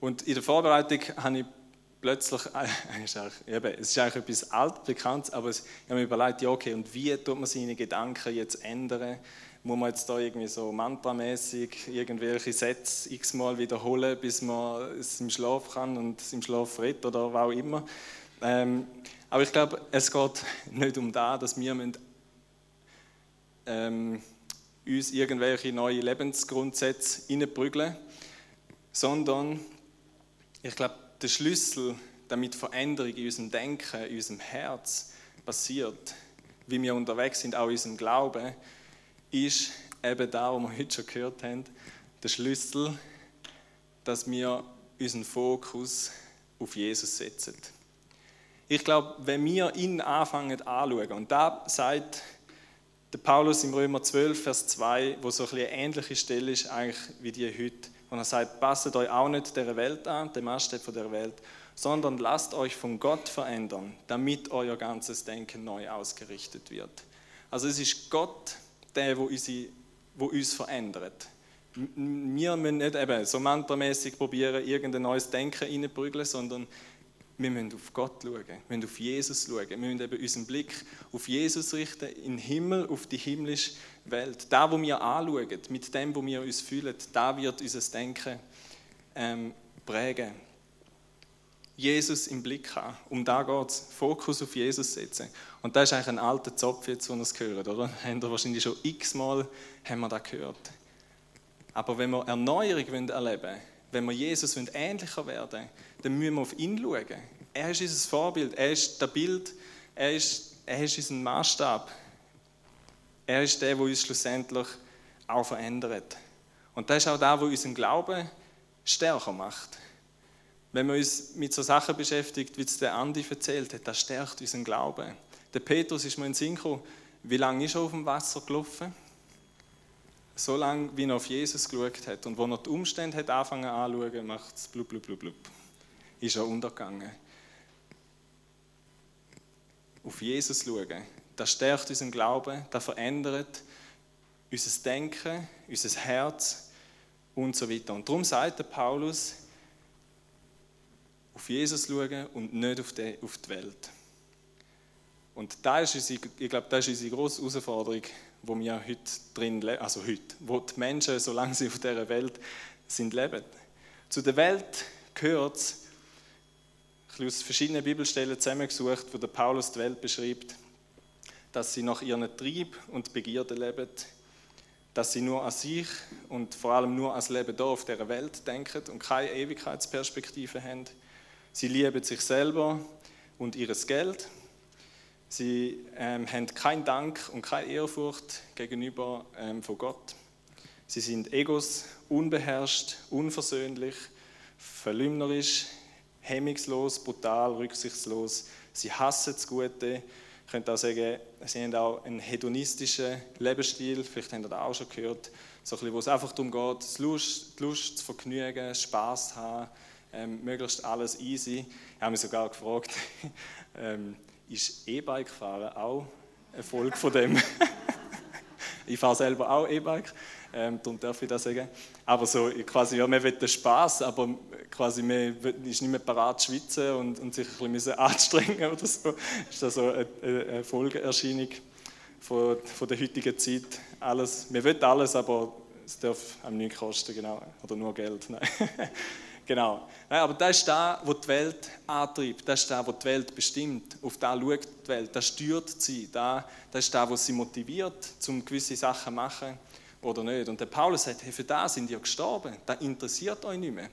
Und in der Vorbereitung habe ich plötzlich, [laughs] eben, es ist eigentlich etwas altbekanntes, aber ich habe mir überlegt, ja okay, und wie tut man seine Gedanken jetzt ändern? Muss man jetzt da irgendwie so mantramäßig irgendwelche Sätze x-mal wiederholen, bis man es im Schlaf kann und es im Schlaf redet oder was auch immer? Ähm, aber ich glaube, es geht [laughs] nicht um das, dass wir müssen, ähm, uns irgendwelche neue Lebensgrundsätze reinprügeln, sondern ich glaube, der Schlüssel, damit Veränderung in unserem Denken, in unserem Herz passiert, wie wir unterwegs sind, auch in unserem Glauben, ist eben da, was wir heute schon gehört haben, der Schlüssel, dass wir unseren Fokus auf Jesus setzen. Ich glaube, wenn wir ihn anfangen anzuschauen, und da sagt der Paulus im Römer 12, Vers 2, wo so ein eine ähnliche Stelle ist eigentlich wie die heute, und er sagt, passet euch auch nicht der Welt an, dem Maßstab von der Welt, sondern lasst euch von Gott verändern, damit euer ganzes Denken neu ausgerichtet wird. Also es ist Gott, der, wo, unsere, wo uns verändert. Wir müssen nicht eben so mantramäßig probieren, irgendein neues Denken reinprügeln, sondern wir müssen auf Gott schauen, wir müssen auf Jesus schauen, wir müssen eben unseren Blick auf Jesus richten, in den Himmel, auf die himmlische Welt. Da, wo wir anschauen, mit dem, wo wir uns fühlen, da wird unser Denken ähm, prägen. Jesus im Blick haben. Um da geht es. Fokus auf Jesus setzen. Und das ist eigentlich ein alter Zopf, jetzt, wo ihr es gehört, oder? [laughs] Haben ihr wahrscheinlich schon x-mal wir gehört. Aber wenn wir Erneuerung erleben wollen, wenn wir Jesus ähnlicher werden wollen, dann müssen wir auf ihn schauen. Er ist unser Vorbild, er ist das Bild, er ist, er ist unser Maßstab. Er ist der, der uns schlussendlich auch verändert. Und das ist auch der, der unseren Glauben stärker macht. Wenn man uns mit so Sachen beschäftigt, wie es der Andi erzählt hat, das stärkt unseren Glauben. Der Petrus ist mir in Sinn gekommen, wie lange ist er auf dem Wasser gelaufen? So lange, wie er auf Jesus geschaut hat. Und wo er die Umstände hat angefangen anzuschauen, macht es blub, blub, blub, blub. Ist er untergegangen. Auf Jesus schauen, das stärkt unseren Glauben, das verändert unser Denken, unser Herz und so weiter. Und darum sagt der Paulus, auf Jesus schauen und nicht auf die, auf die Welt. Und da ist unsere, ich glaube, das ist unsere grosse Herausforderung, wo wir heute drin leben, also heute, wo die Menschen, solange sie auf dieser Welt sind, leben. Zu der Welt gehört es, ich habe aus verschiedenen Bibelstellen zusammengesucht, wo der Paulus die Welt beschreibt, dass sie nach ihren Trieb und Begierden leben, dass sie nur an sich und vor allem nur ans Leben hier auf dieser Welt denken und keine Ewigkeitsperspektive haben Sie lieben sich selber und ihres Geld. Sie ähm, haben keinen Dank und keine Ehrfurcht gegenüber ähm, von Gott. Sie sind Egos, unbeherrscht, unversöhnlich, verlümmerisch, hemmungslos, brutal, rücksichtslos. Sie hassen das Gute. Ich könnte auch sagen, sie haben auch einen hedonistischen Lebensstil. Vielleicht habt ihr das auch schon gehört. So ein bisschen, wo es einfach darum geht, die Lust, die Lust zu vergnügen, Spaß zu haben ähm, möglichst alles easy. Ich habe mich sogar gefragt, [laughs] ähm, ist E-Bike fahren auch eine Folge von dem? [laughs] ich fahre selber auch E-Bike, ähm, darum darf ich das sagen. Aber so quasi, ja, man will den Spaß, aber quasi man ist nicht mehr parat zu schwitzen und, und sich ein bisschen [laughs] anstrengen oder so. Ist das so eine, eine Folgeerscheinung von, von der heutigen Zeit? Alles, man will alles, aber es darf einem nichts kosten, genau. Oder nur Geld. Nein. [laughs] Genau. aber das ist das, was die Welt antreibt. Das ist das, was die Welt bestimmt. Auf das schaut die Welt. Das steuert sie. Das ist das, was sie motiviert, um gewisse Sachen zu machen oder nicht. Und der Paulus sagt, hey, für das sind ihr gestorben. Das interessiert euch nicht mehr.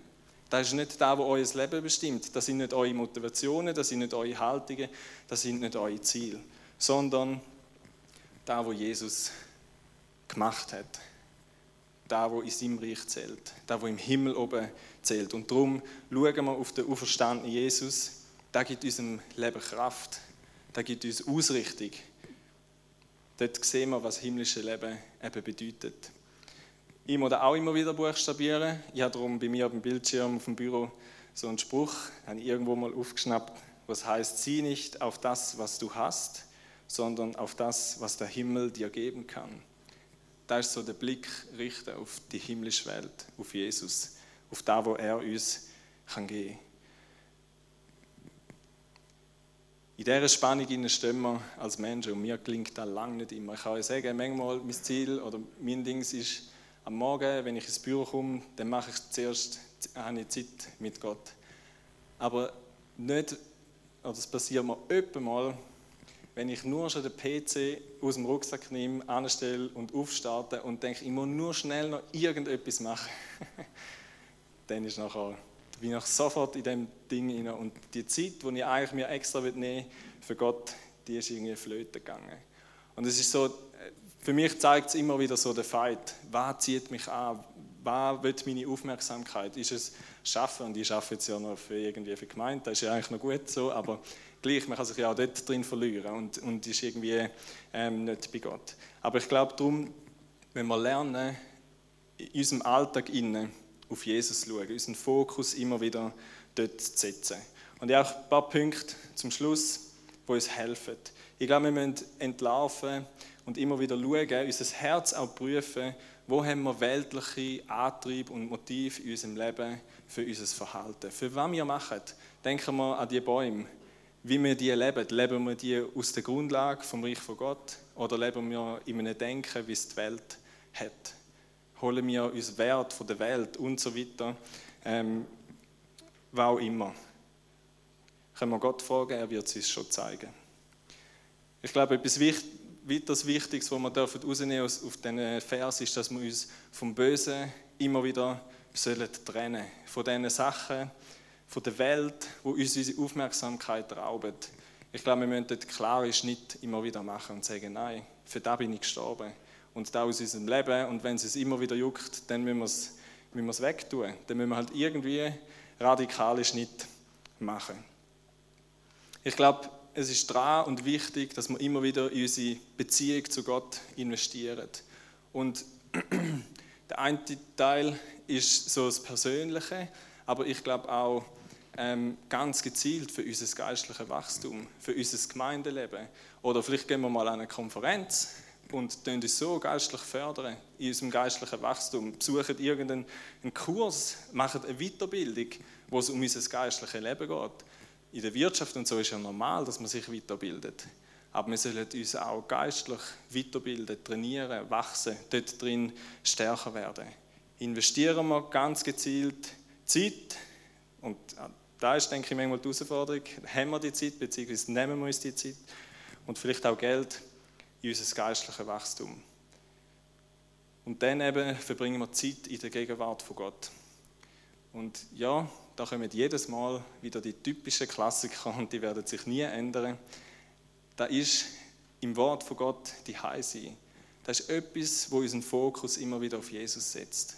Das ist nicht das, was euer Leben bestimmt. Das sind nicht eure Motivationen, das sind nicht eure Haltungen, das sind nicht eure Ziele. Sondern das, was Jesus gemacht hat da, wo in seinem Reich zählt, da, wo im Himmel oben zählt. Und darum schauen wir auf den auferstandenen Jesus. Da gibt unserem Leben Kraft, da gibt uns Ausrichtung. Dort sehen wir, was himmlische Leben eben bedeutet. Ich muss auch immer wieder buchstabieren. Ich habe darum bei mir auf dem Bildschirm auf dem Büro so einen Spruch, habe irgendwo mal aufgeschnappt, was heißt, sieh nicht auf das, was du hast, sondern auf das, was der Himmel dir geben kann da ist so der Blick richten auf die himmlische Welt, auf Jesus, auf da, wo er uns kann geben. In dieser Spannung stehen wir als Menschen und mir klingt das lange nicht immer. Ich kann euch sagen, manchmal mein Ziel oder mein Ding ist, am Morgen, wenn ich ins Büro komme, dann mache ich zuerst eine Zeit mit Gott. Aber nicht, oder es passiert mir öppe mal, wenn ich nur schon den PC aus dem Rucksack nehme, anstelle und aufstarte und denke, ich muss nur schnell noch irgendetwas machen, [laughs] dann ist nachher, bin ich sofort in dem Ding rein. Und die Zeit, die ich eigentlich mir extra nehmen für Gott, die ist irgendwie flöten gegangen. Und es ist so, für mich zeigt es immer wieder so den Fight. Was zieht mich an? Was will meine Aufmerksamkeit? Ist es Schaffen? Und ich arbeite jetzt ja noch für irgendwie für Gemeinde, das ist ja eigentlich noch gut so, aber gleich, man kann sich ja auch dort drin verlieren und, und ist irgendwie ähm, nicht bei Gott. Aber ich glaube darum, wenn wir lernen, in unserem Alltag innen auf Jesus schauen, unseren Fokus immer wieder dort setzen. Und ich auch ein paar Punkte zum Schluss, die uns helfen. Ich glaube, wir müssen entlarven und immer wieder schauen, unser Herz auch prüfen, wo haben wir weltliche Antrieb und Motiv in unserem Leben für unser Verhalten. Für was wir machen, denken wir an die Bäume, wie wir die leben. Leben wir die aus der Grundlage vom Reich von Gott oder leben wir in einem Denken, wie es die Welt hat? Holen wir uns Wert von der Welt und so weiter. Ähm, was auch immer. Können wir Gott fragen, er wird es uns schon zeigen. Ich glaube, etwas weiteres Wichtiges, was wir herausnehmen dürfen auf diesen Vers, ist, dass wir uns vom Bösen immer wieder sollen trennen Von diesen Sachen, von der Welt, wo uns unsere Aufmerksamkeit rauben. Ich glaube, wir müssen dort klare Schnitt immer wieder machen und sagen, nein, für das bin ich gestorben. Und da aus unserem Leben. Und wenn es uns immer wieder juckt, dann müssen wir es, wegtun. Dann müssen wir halt irgendwie radikale Schnitt machen. Ich glaube, es ist dran und wichtig, dass wir immer wieder in unsere Beziehung zu Gott investieren. Und [clears throat] der eine Teil ist so das Persönliche, aber ich glaube auch ähm, ganz gezielt für unser geistliches Wachstum, für unser Gemeindeleben. Oder vielleicht gehen wir mal an eine Konferenz und uns so geistlich fördern in unserem geistlichen Wachstum. Besuchen irgendeinen Kurs, machen eine Weiterbildung, wo es um unser geistliches Leben geht in der Wirtschaft und so ist ja normal, dass man sich weiterbildet. Aber wir sollen uns auch geistlich weiterbilden, trainieren, wachsen, dort drin stärker werden. Investieren wir ganz gezielt Zeit, und da ist, denke ich, manchmal die Herausforderung, haben wir die Zeit, beziehungsweise nehmen wir uns die Zeit und vielleicht auch Geld in unser geistliches Wachstum. Und dann eben verbringen wir Zeit in der Gegenwart von Gott. Und ja, da kommen jedes Mal wieder die typischen Klassiker und die werden sich nie ändern. Da ist im Wort von Gott die Heise. Das ist etwas, wo unseren Fokus immer wieder auf Jesus setzt.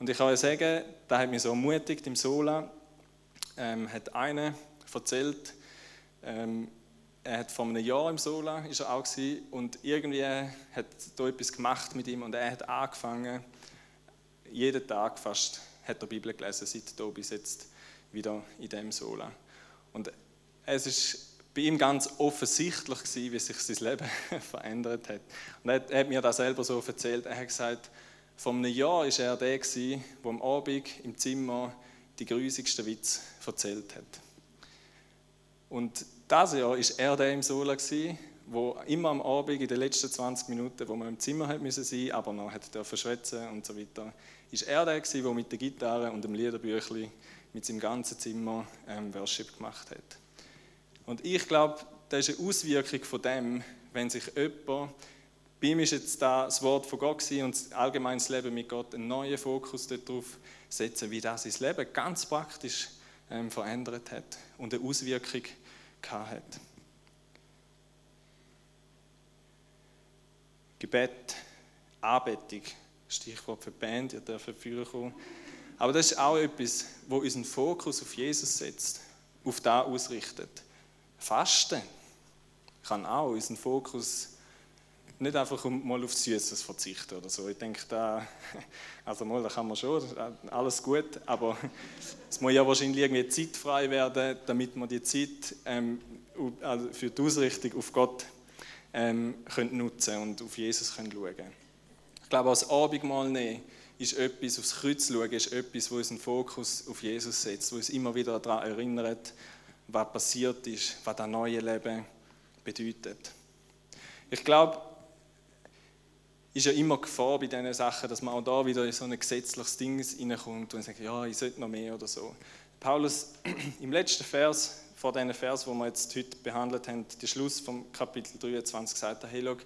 Und ich kann euch sagen, da hat mich so ermutigt im Sola, ähm, hat einer erzählt, ähm, er hat vor einem Jahr im Sola ist er auch gewesen, und irgendwie hat da etwas gemacht mit ihm und er hat angefangen, jeden Tag fast hat er Bibel gelesen, seit da bis jetzt wieder in dem Sola. Und es ist bei ihm ganz offensichtlich gewesen, wie sich sein Leben [laughs] verändert hat. Und er hat mir das selber so erzählt. Er hat gesagt, vor einem Jahr war er der, der am Abend im Zimmer die grusigsten Witze erzählt hat. Und das Jahr war er der im Sola, wo immer am Abend in den letzten 20 Minuten, wo man im Zimmer sein, aber noch hat schwätzen und so weiter, ist er der der mit der Gitarre und dem Liederbüchlein mit seinem ganzen Zimmer ähm, Worship gemacht hat. Und ich glaube, das ist eine Auswirkung von dem, wenn sich jemand, bei ihm ist jetzt das Wort von Gott und das allgemeine Leben mit Gott, einen neuen Fokus darauf setzen, wie das sein Leben ganz praktisch ähm, verändert hat und eine Auswirkung hat. Gebet, Anbetung, Stichwort für Band, ihr dürft führen kommen. Aber das ist auch etwas, wo unseren Fokus auf Jesus setzt, auf da ausrichtet. Fasten kann auch unseren Fokus nicht einfach mal auf Süßes verzichten oder so. Ich denke, da, [laughs] also mal, da kann man schon, alles gut, aber es muss ja wahrscheinlich irgendwie Zeit frei werden, damit man die Zeit ähm, also für die Ausrichtung auf Gott ähm, können nutzen und auf Jesus können schauen Ich glaube, als Abendmahl nehmen ist etwas, aufs Kreuz schauen, ist etwas, wo unseren Fokus auf Jesus setzt, wo uns immer wieder daran erinnert, was passiert ist, was das neue Leben bedeutet. Ich glaube, ist ja immer Gefahr bei diesen Sachen, dass man auch da wieder in so ein gesetzliches Ding reinkommt und sagt, ja, ich sollte noch mehr oder so. Paulus [clears throat] im letzten Vers vor diesen Vers, wo wir jetzt heute behandelt haben, der Schluss vom Kapitel 23 sagt, hey, schau,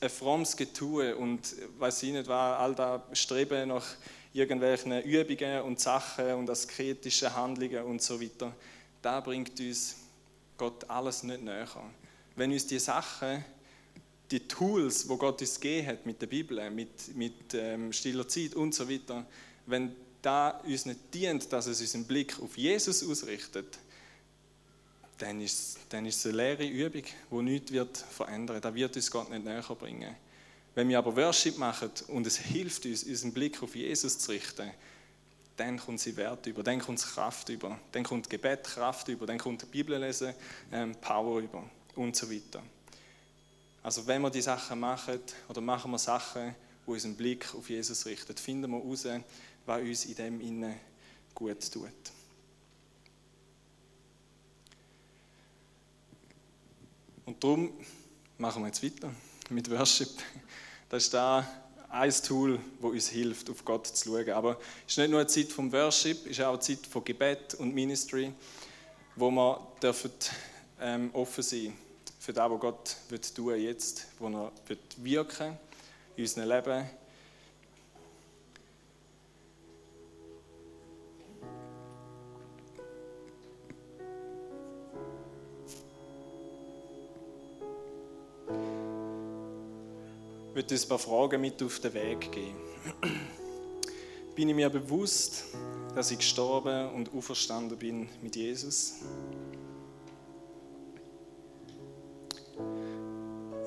ein frommes Getue und weiß ich nicht, war all das Streben nach irgendwelchen Übungen und Sachen und asketischen Handlungen und so weiter, da bringt uns Gott alles nicht näher. Wenn uns die Sachen, die Tools, wo Gott uns gegeben hat mit der Bibel, mit, mit ähm, stiller Zeit und so weiter, wenn da uns nicht dient, dass es unseren Blick auf Jesus ausrichtet, dann ist, dann ist es eine leere Übung, die nichts wird verändern. Das wird uns Gott nicht näher bringen. Wenn wir aber Worship machen und es hilft uns, unseren Blick auf Jesus zu richten, dann kommt sie Wert über, dann kommt Kraft über, dann kommt Gebet Kraft über, dann kommt die Bibel lesen ähm, Power über und so weiter. Also wenn wir die Sachen machen oder machen wir Sachen wo unseren Blick auf Jesus richtet. Finden wir heraus, was uns in dem Innen gut tut. Und darum machen wir jetzt weiter mit Worship. Das ist da ein Tool, das uns hilft, auf Gott zu schauen. Aber es ist nicht nur eine Zeit vom Worship, es ist auch eine Zeit von Gebet und Ministry, wo wir dürfen, ähm, offen sein für das, was Gott wird tun jetzt, wo er wird wirken in unserem Leben. Ich möchte uns ein paar Fragen mit auf den Weg geben. Bin ich mir bewusst, dass ich gestorben und auferstanden bin mit Jesus?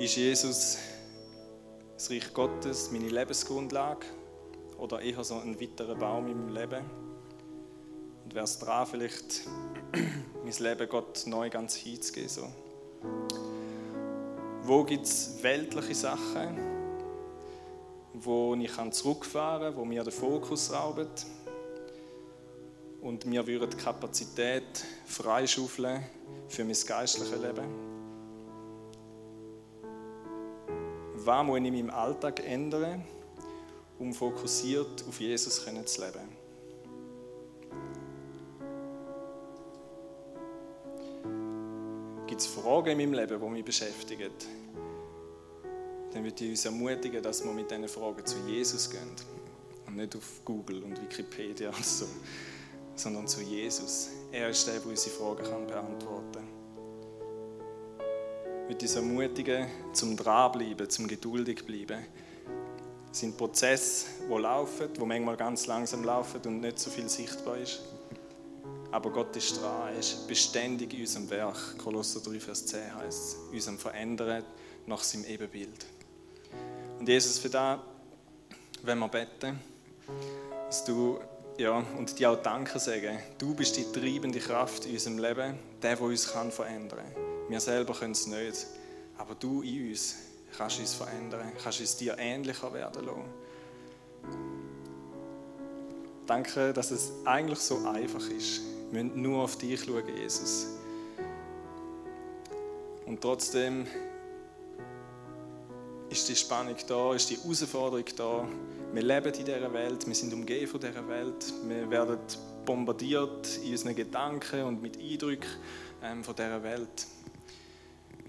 Ist Jesus das Reich Gottes meine Lebensgrundlage oder eher so ein weiterer Baum in meinem Leben? Und wäre es dran, vielleicht [clears throat] mein Leben Gott neu ganz hinzugeben? So. Wo gibt es weltliche Sachen, wo ich zurückfahren kann, wo mir den Fokus rauben und mir würden die Kapazität freischaufeln für mein geistliches Leben? Was muss ich in meinem Alltag ändern, um fokussiert auf Jesus zu leben. Gibt es Fragen in meinem Leben, die mich beschäftigen? Dann würde ich uns ermutigen, dass wir mit diesen Fragen zu Jesus gehen. Und nicht auf Google und Wikipedia und so, sondern zu Jesus. Er ist der, der unsere Fragen beantworten kann möchte uns ermutigen, zum Dranbleiben, zum geduldig bleiben. Es sind Prozesse, die laufen, die manchmal ganz langsam laufen und nicht so viel sichtbar ist. Aber Gott ist dran, er ist beständig in unserem Werk. Kolosser 3, Vers 10 heißt es, unserem Verändern nach seinem Ebenbild. Und Jesus, für das wenn wir beten, dass du ja, und dir auch Danke sagen. Du bist die treibende Kraft in unserem Leben, der, der uns verändern kann. Wir selber können es nicht. Aber du in uns kannst uns verändern, kannst uns dir ähnlicher werden lassen. Danke, dass es eigentlich so einfach ist. Wir müssen nur auf dich schauen, Jesus. Und trotzdem ist die Spannung da, ist die Herausforderung da. Wir leben in dieser Welt, wir sind umgeben von dieser Welt, wir werden bombardiert in unseren Gedanken und mit Eindrücken ähm, von dieser Welt.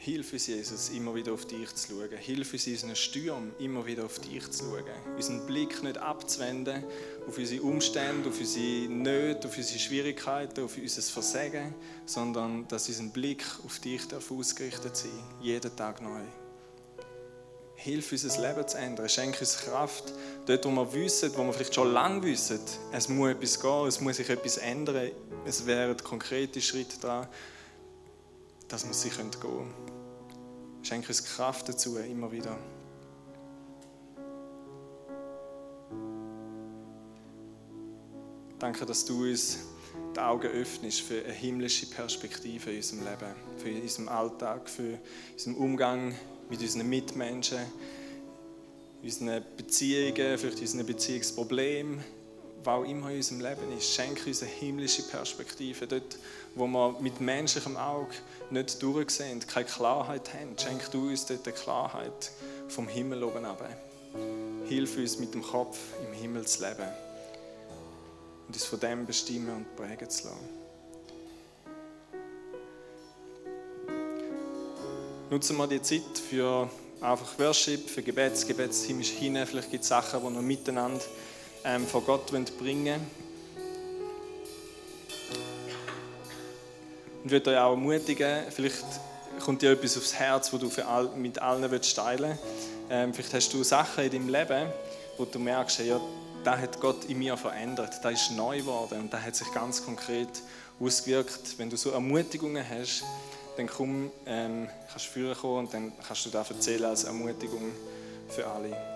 Hilf uns, Jesus, immer wieder auf dich zu schauen. Hilf uns unseren Sturm, immer wieder auf dich zu schauen. Unseren Blick nicht abzuwenden auf unsere Umstände, auf unsere Nöte, auf unsere Schwierigkeiten, auf unser Versagen, sondern dass unser Blick auf dich darf ausgerichtet sein jeden Tag neu. Hilf uns, unser Leben zu ändern. Schenke uns Kraft. Dort, wo wir wissen, wo wir vielleicht schon lange wissen, es muss etwas gehen, es muss sich etwas ändern. Es wären konkrete Schritte dran, dass wir sie gehen können. Schenke uns Kraft dazu, immer wieder. Danke, dass du uns die Augen öffnest für eine himmlische Perspektive in unserem Leben, für unseren Alltag, für unseren Umgang mit unseren Mitmenschen, unseren Beziehungen, vielleicht unseren Beziehungsproblemen, was auch immer in unserem Leben ist. Schenke uns eine himmlische Perspektive. Dort, wo wir mit menschlichem Auge nicht durchsehen, keine Klarheit haben, schenk du uns dort eine Klarheit vom Himmel oben ab. Hilf uns mit dem Kopf im Himmel zu leben und uns von dem bestimmen und prägen zu lassen. Nutzen wir die Zeit für einfach Worship, für Gebets, Gebetsteam ist hin. Vielleicht gibt es Sachen, die wir miteinander ähm, vor Gott bringen. Und würde euch auch ermutigen, vielleicht kommt dir etwas aufs Herz, wo du all, mit allen willst teilen ähm, Vielleicht hast du Sachen in deinem Leben, wo du merkst, ja, das hat Gott in mir verändert, das ist neu geworden und das hat sich ganz konkret ausgewirkt. Wenn du so Ermutigungen hast, dann komm, ähm, kannst du führen kommen und dann kannst du das erzählen als Ermutigung für alle.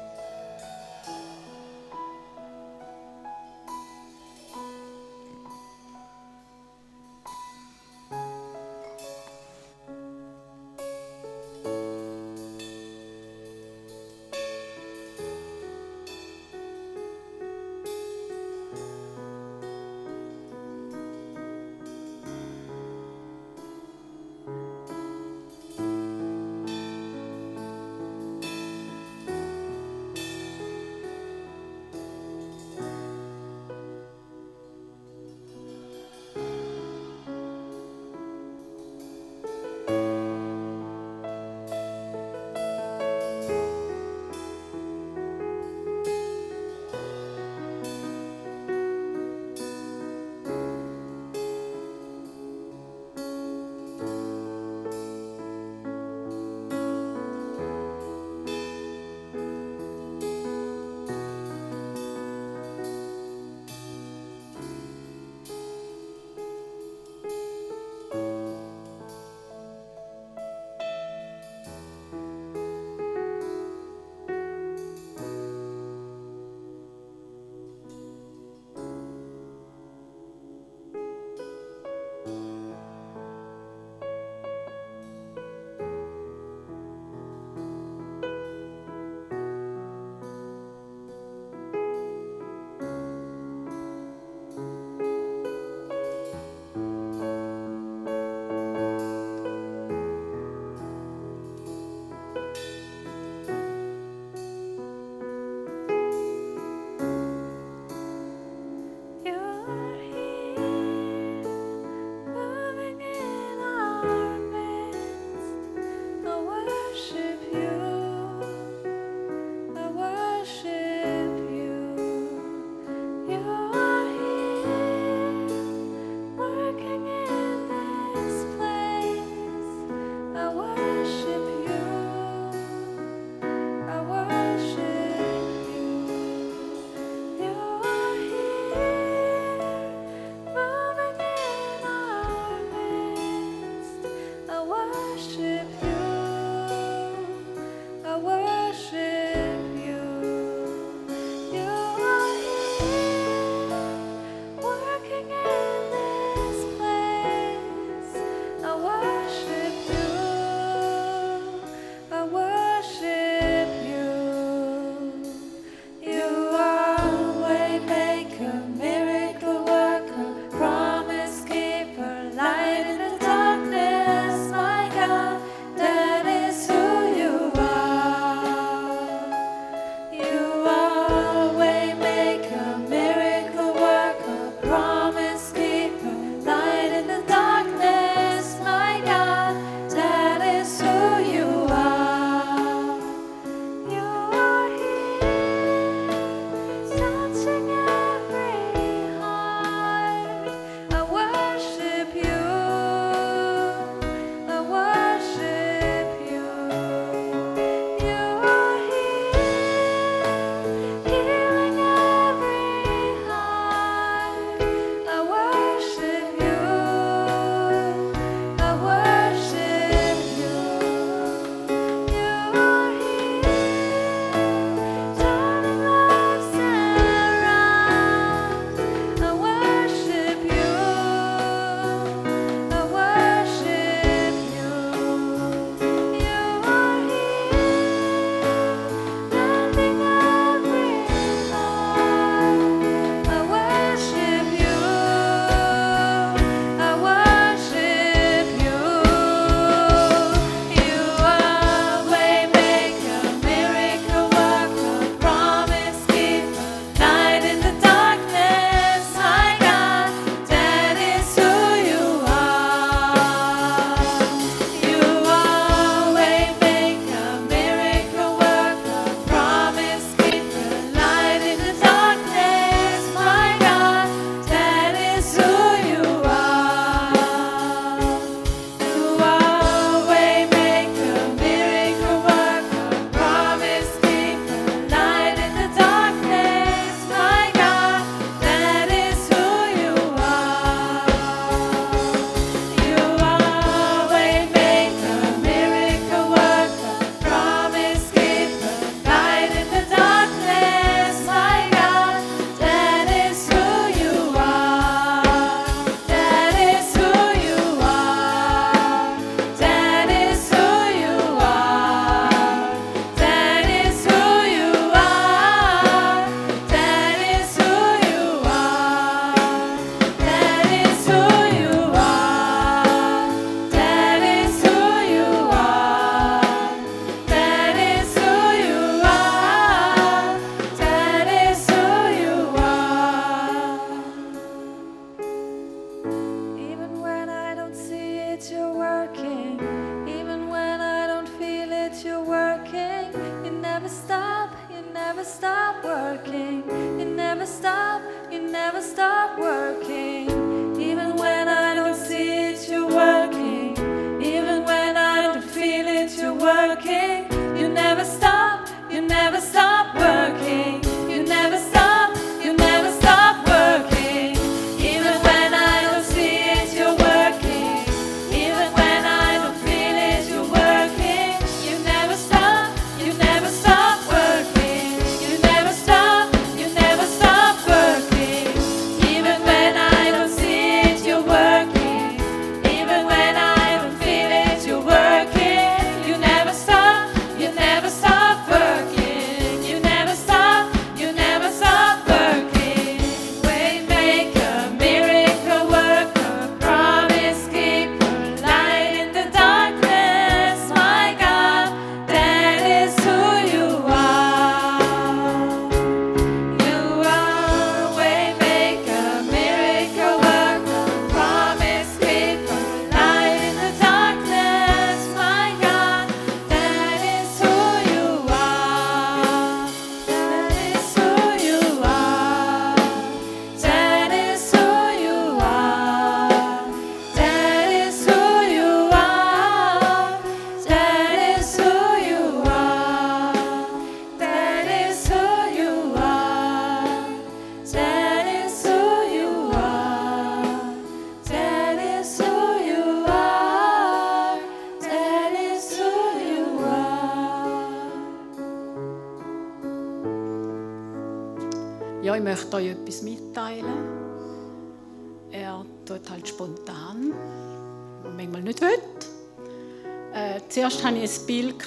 Zuerst hatte ich ein Bild,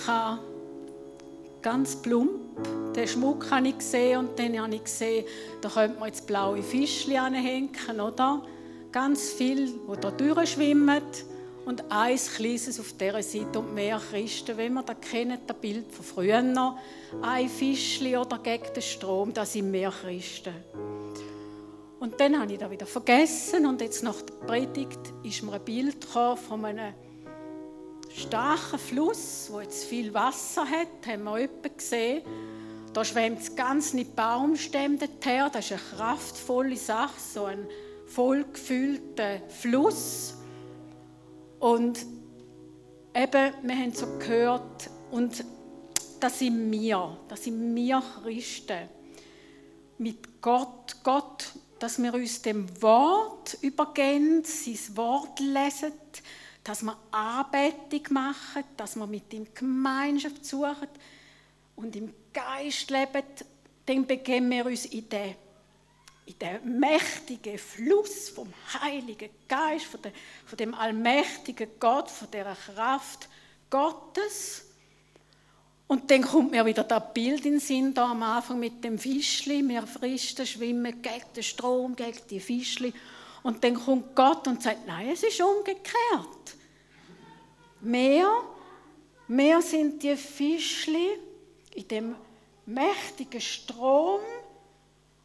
ganz plump. Den Schmuck habe ich gesehen und dann habe ich gesehen, da könnte man jetzt blaue Fischchen anhängen, oder? Ganz viel, die da durchschwimmen. Und ein kleines auf dieser Seite und mehr Christen, wenn wir das kennen, das Bild von früher noch, ein Fischli oder gegen den Strom, das sind mehr Christen. Und dann habe ich das wieder vergessen und jetzt nach der Predigt ist mir ein Bild von einem starken Fluss, wo jetzt viel Wasser hat, haben wir jemanden gesehen. Da schwemmt ganz nicht Baumstämme her, das ist eine kraftvolle Sache, so ein vollgefüllter Fluss. Und eben, wir haben so gehört, und das sind wir, das sind wir Christen. Mit Gott, Gott, dass wir uns dem Wort übergeben, sein Wort lesen, dass wir Anbetung machen, dass wir mit ihm Gemeinschaft suchen und im Geist leben, dann begeben wir uns in den in den mächtigen Fluss vom Heiligen Geist, von, der, von dem allmächtigen Gott, von der Kraft Gottes. Und dann kommt mir wieder das Bild in den Sinn, da am Anfang mit dem Fischli. Wir fristen, schwimmen gegen den Strom, gegen die Fischli. Und dann kommt Gott und sagt, nein, es ist umgekehrt. Mehr, mehr sind die Fischli in dem mächtigen Strom,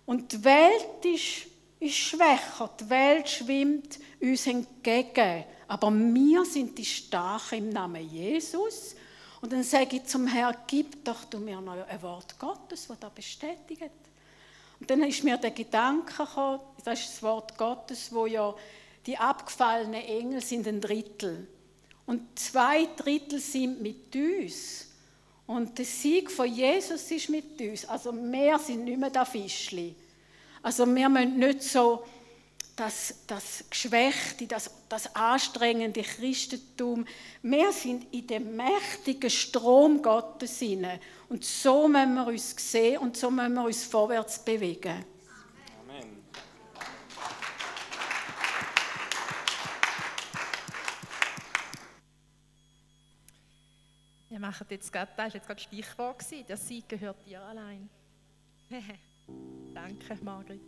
und die Welt ist, ist schwächer, die Welt schwimmt uns entgegen. Aber wir sind die Starken im Namen Jesus. Und dann sage ich zum Herrn, gib doch du mir noch ein Wort Gottes, das das bestätigt. Und dann ist mir der Gedanke gekommen, das ist das Wort Gottes, wo ja die abgefallenen Engel sind ein Drittel. Und zwei Drittel sind mit uns. Und der Sieg von Jesus ist mit uns. Also wir sind nicht mehr das Fischli. Also wir müssen nicht so das, das Geschwächte, das, das anstrengende Christentum. Wir sind in dem mächtigen Strom Gottes hinein. Und so müssen wir uns sehen und so müssen wir uns vorwärts bewegen. Amen. Wir machen jetzt gerade, das war jetzt gerade Stichwort, der Sieg gehört dir allein. [laughs] Danke, Margret.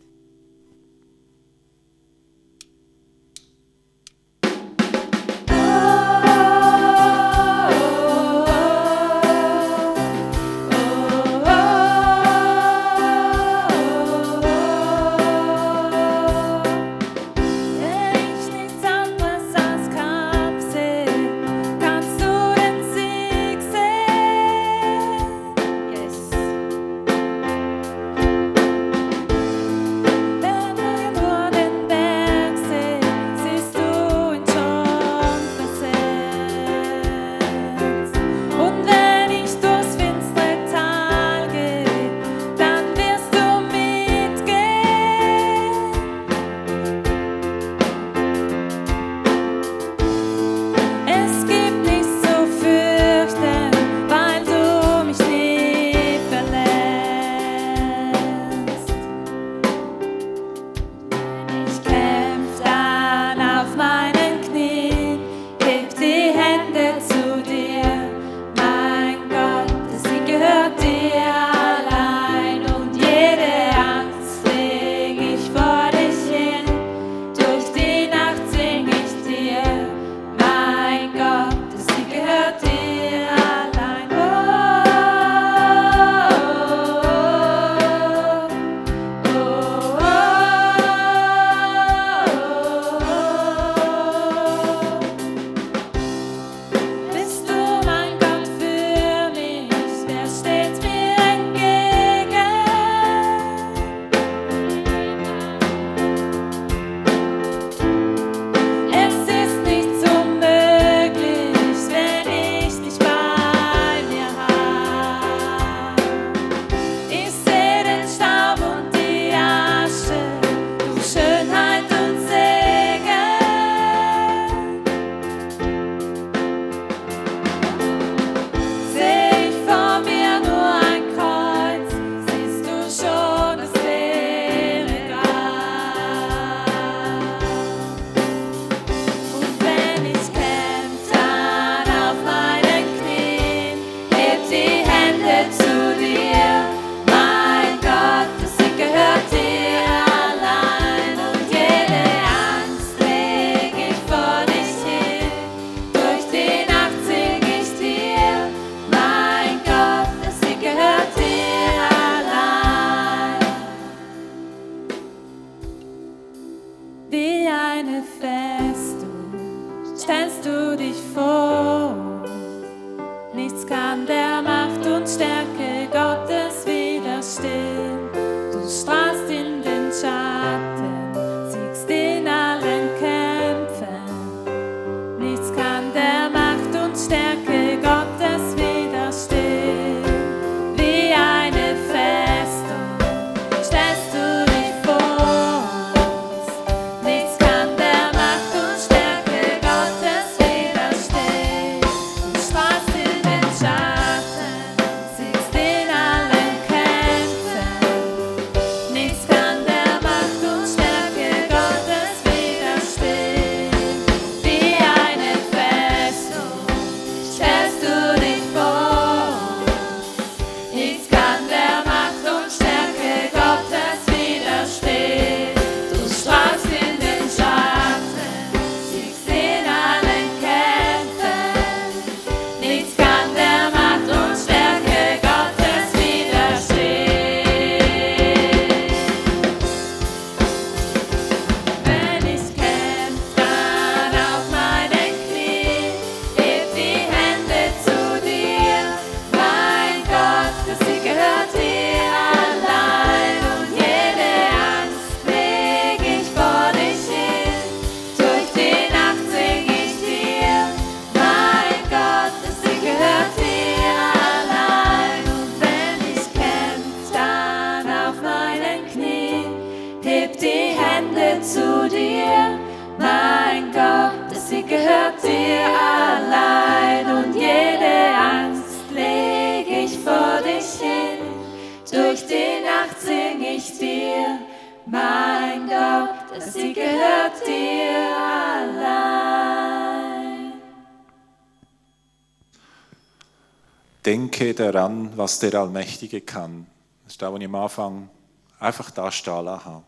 Was der Allmächtige kann. Das ist das, was ich am Anfang einfach da stehen lassen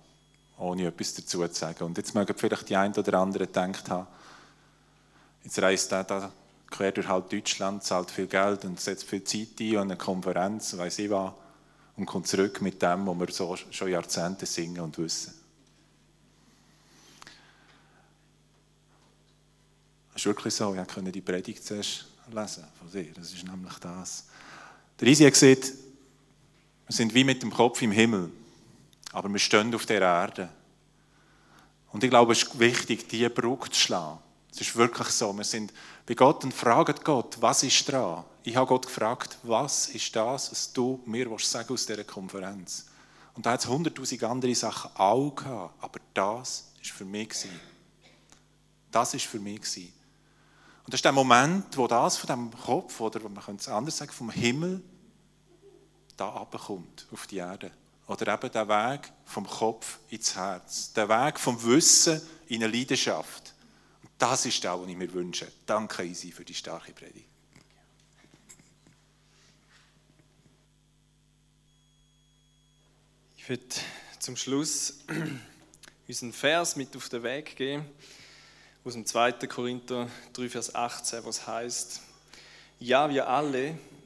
ohne etwas dazu zu sagen. Und jetzt mögen vielleicht die einen oder anderen gedacht haben, jetzt reist der da quer durch halt Deutschland, zahlt viel Geld und setzt viel Zeit ein an eine Konferenz, weiß ich was, und kommt zurück mit dem, was wir so schon Jahrzehnte singen und wissen. Das ist wirklich so. Ich konnte die Predigt zuerst lesen von dir. Das ist nämlich das. Der Isi hat gesagt, wir sind wie mit dem Kopf im Himmel, aber wir stehen auf der Erde. Und ich glaube, es ist wichtig, diese Brücke zu schlagen. Es ist wirklich so. Wir sind bei Gott und fragen Gott, was ist dran? Ich habe Gott gefragt, was ist das, was du mir sagen aus dieser Konferenz? Und da hat es hunderttausend andere Sachen auch gehabt, aber das ist für mich. Das ist für mich. Und das ist der Moment, wo das von dem Kopf, oder man könnte es anders sagen, vom Himmel da abkommt auf die Erde. Oder eben der Weg vom Kopf ins Herz. Der Weg vom Wissen in eine Leidenschaft. Und das ist das, was ich mir wünsche. Danke, Isi, für die starke Predigt. Ich würde zum Schluss [clears throat] unseren Vers mit auf den Weg geben, aus dem 2. Korinther 3, Vers 18, was heißt: Ja, wir alle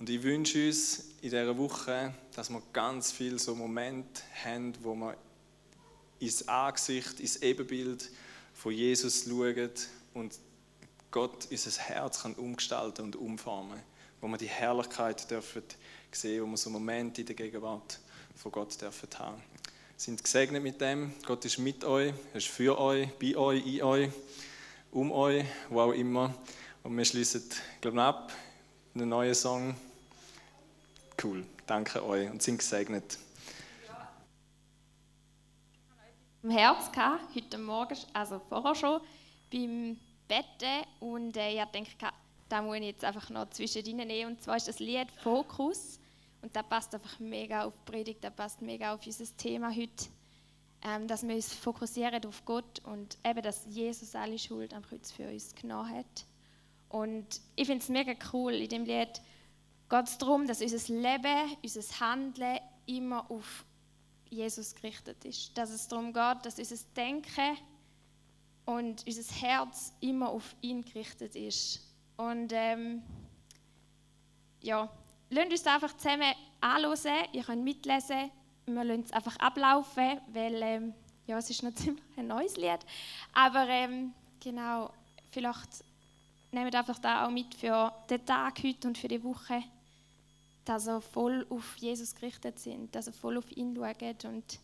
Und ich wünsche uns in dieser Woche, dass wir ganz viel so Momente haben, wo wir ins Angesicht, ins Ebenbild von Jesus schauen und Gott unser Herz kann umgestalten und umformen, wo wir die Herrlichkeit dürfen sehen, wo wir so Momente in der Gegenwart von Gott dürfen haben. Sind gesegnet mit dem. Gott ist mit euch, er ist für euch, bei euch, in euch, um euch, wo auch immer. Und wir schließen, glaube ich, ab einen neuen Song. Cool, danke euch und sind gesegnet. im Herz gehabt, heute Morgen, also vorher schon, beim Betten. Und äh, ich denke, da muss ich jetzt einfach noch zwischendrin nehmen. Und zwar ist das Lied Fokus. Und das passt einfach mega auf die Predigt, das passt mega auf unser Thema heute. ähm, dass wir uns fokussieren auf Gott und eben, dass Jesus alle Schuld am Kreuz für uns genommen hat. Und ich finde es mega cool, in dem Lied geht es darum, dass unser Leben, unser Handeln immer auf Jesus gerichtet ist. Dass es darum geht, dass unser Denken und unser Herz immer auf ihn gerichtet ist. Und ähm, ja, lasst uns einfach zusammen anhören, ihr könnt mitlesen, wir lassen es einfach ablaufen, weil ähm, ja, es ist noch [laughs] ziemlich ein neues Lied. Aber ähm, genau, vielleicht nehmt einfach da auch mit für den Tag heute und für die Woche, dass ihr voll auf Jesus gerichtet sind, dass ihr voll auf ihn schaut und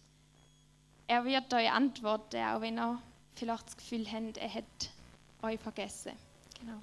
er wird euch antworten, auch wenn ihr vielleicht das Gefühl habt, er hat euch vergessen. Genau.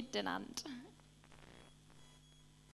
Fertig. Und die miteinander.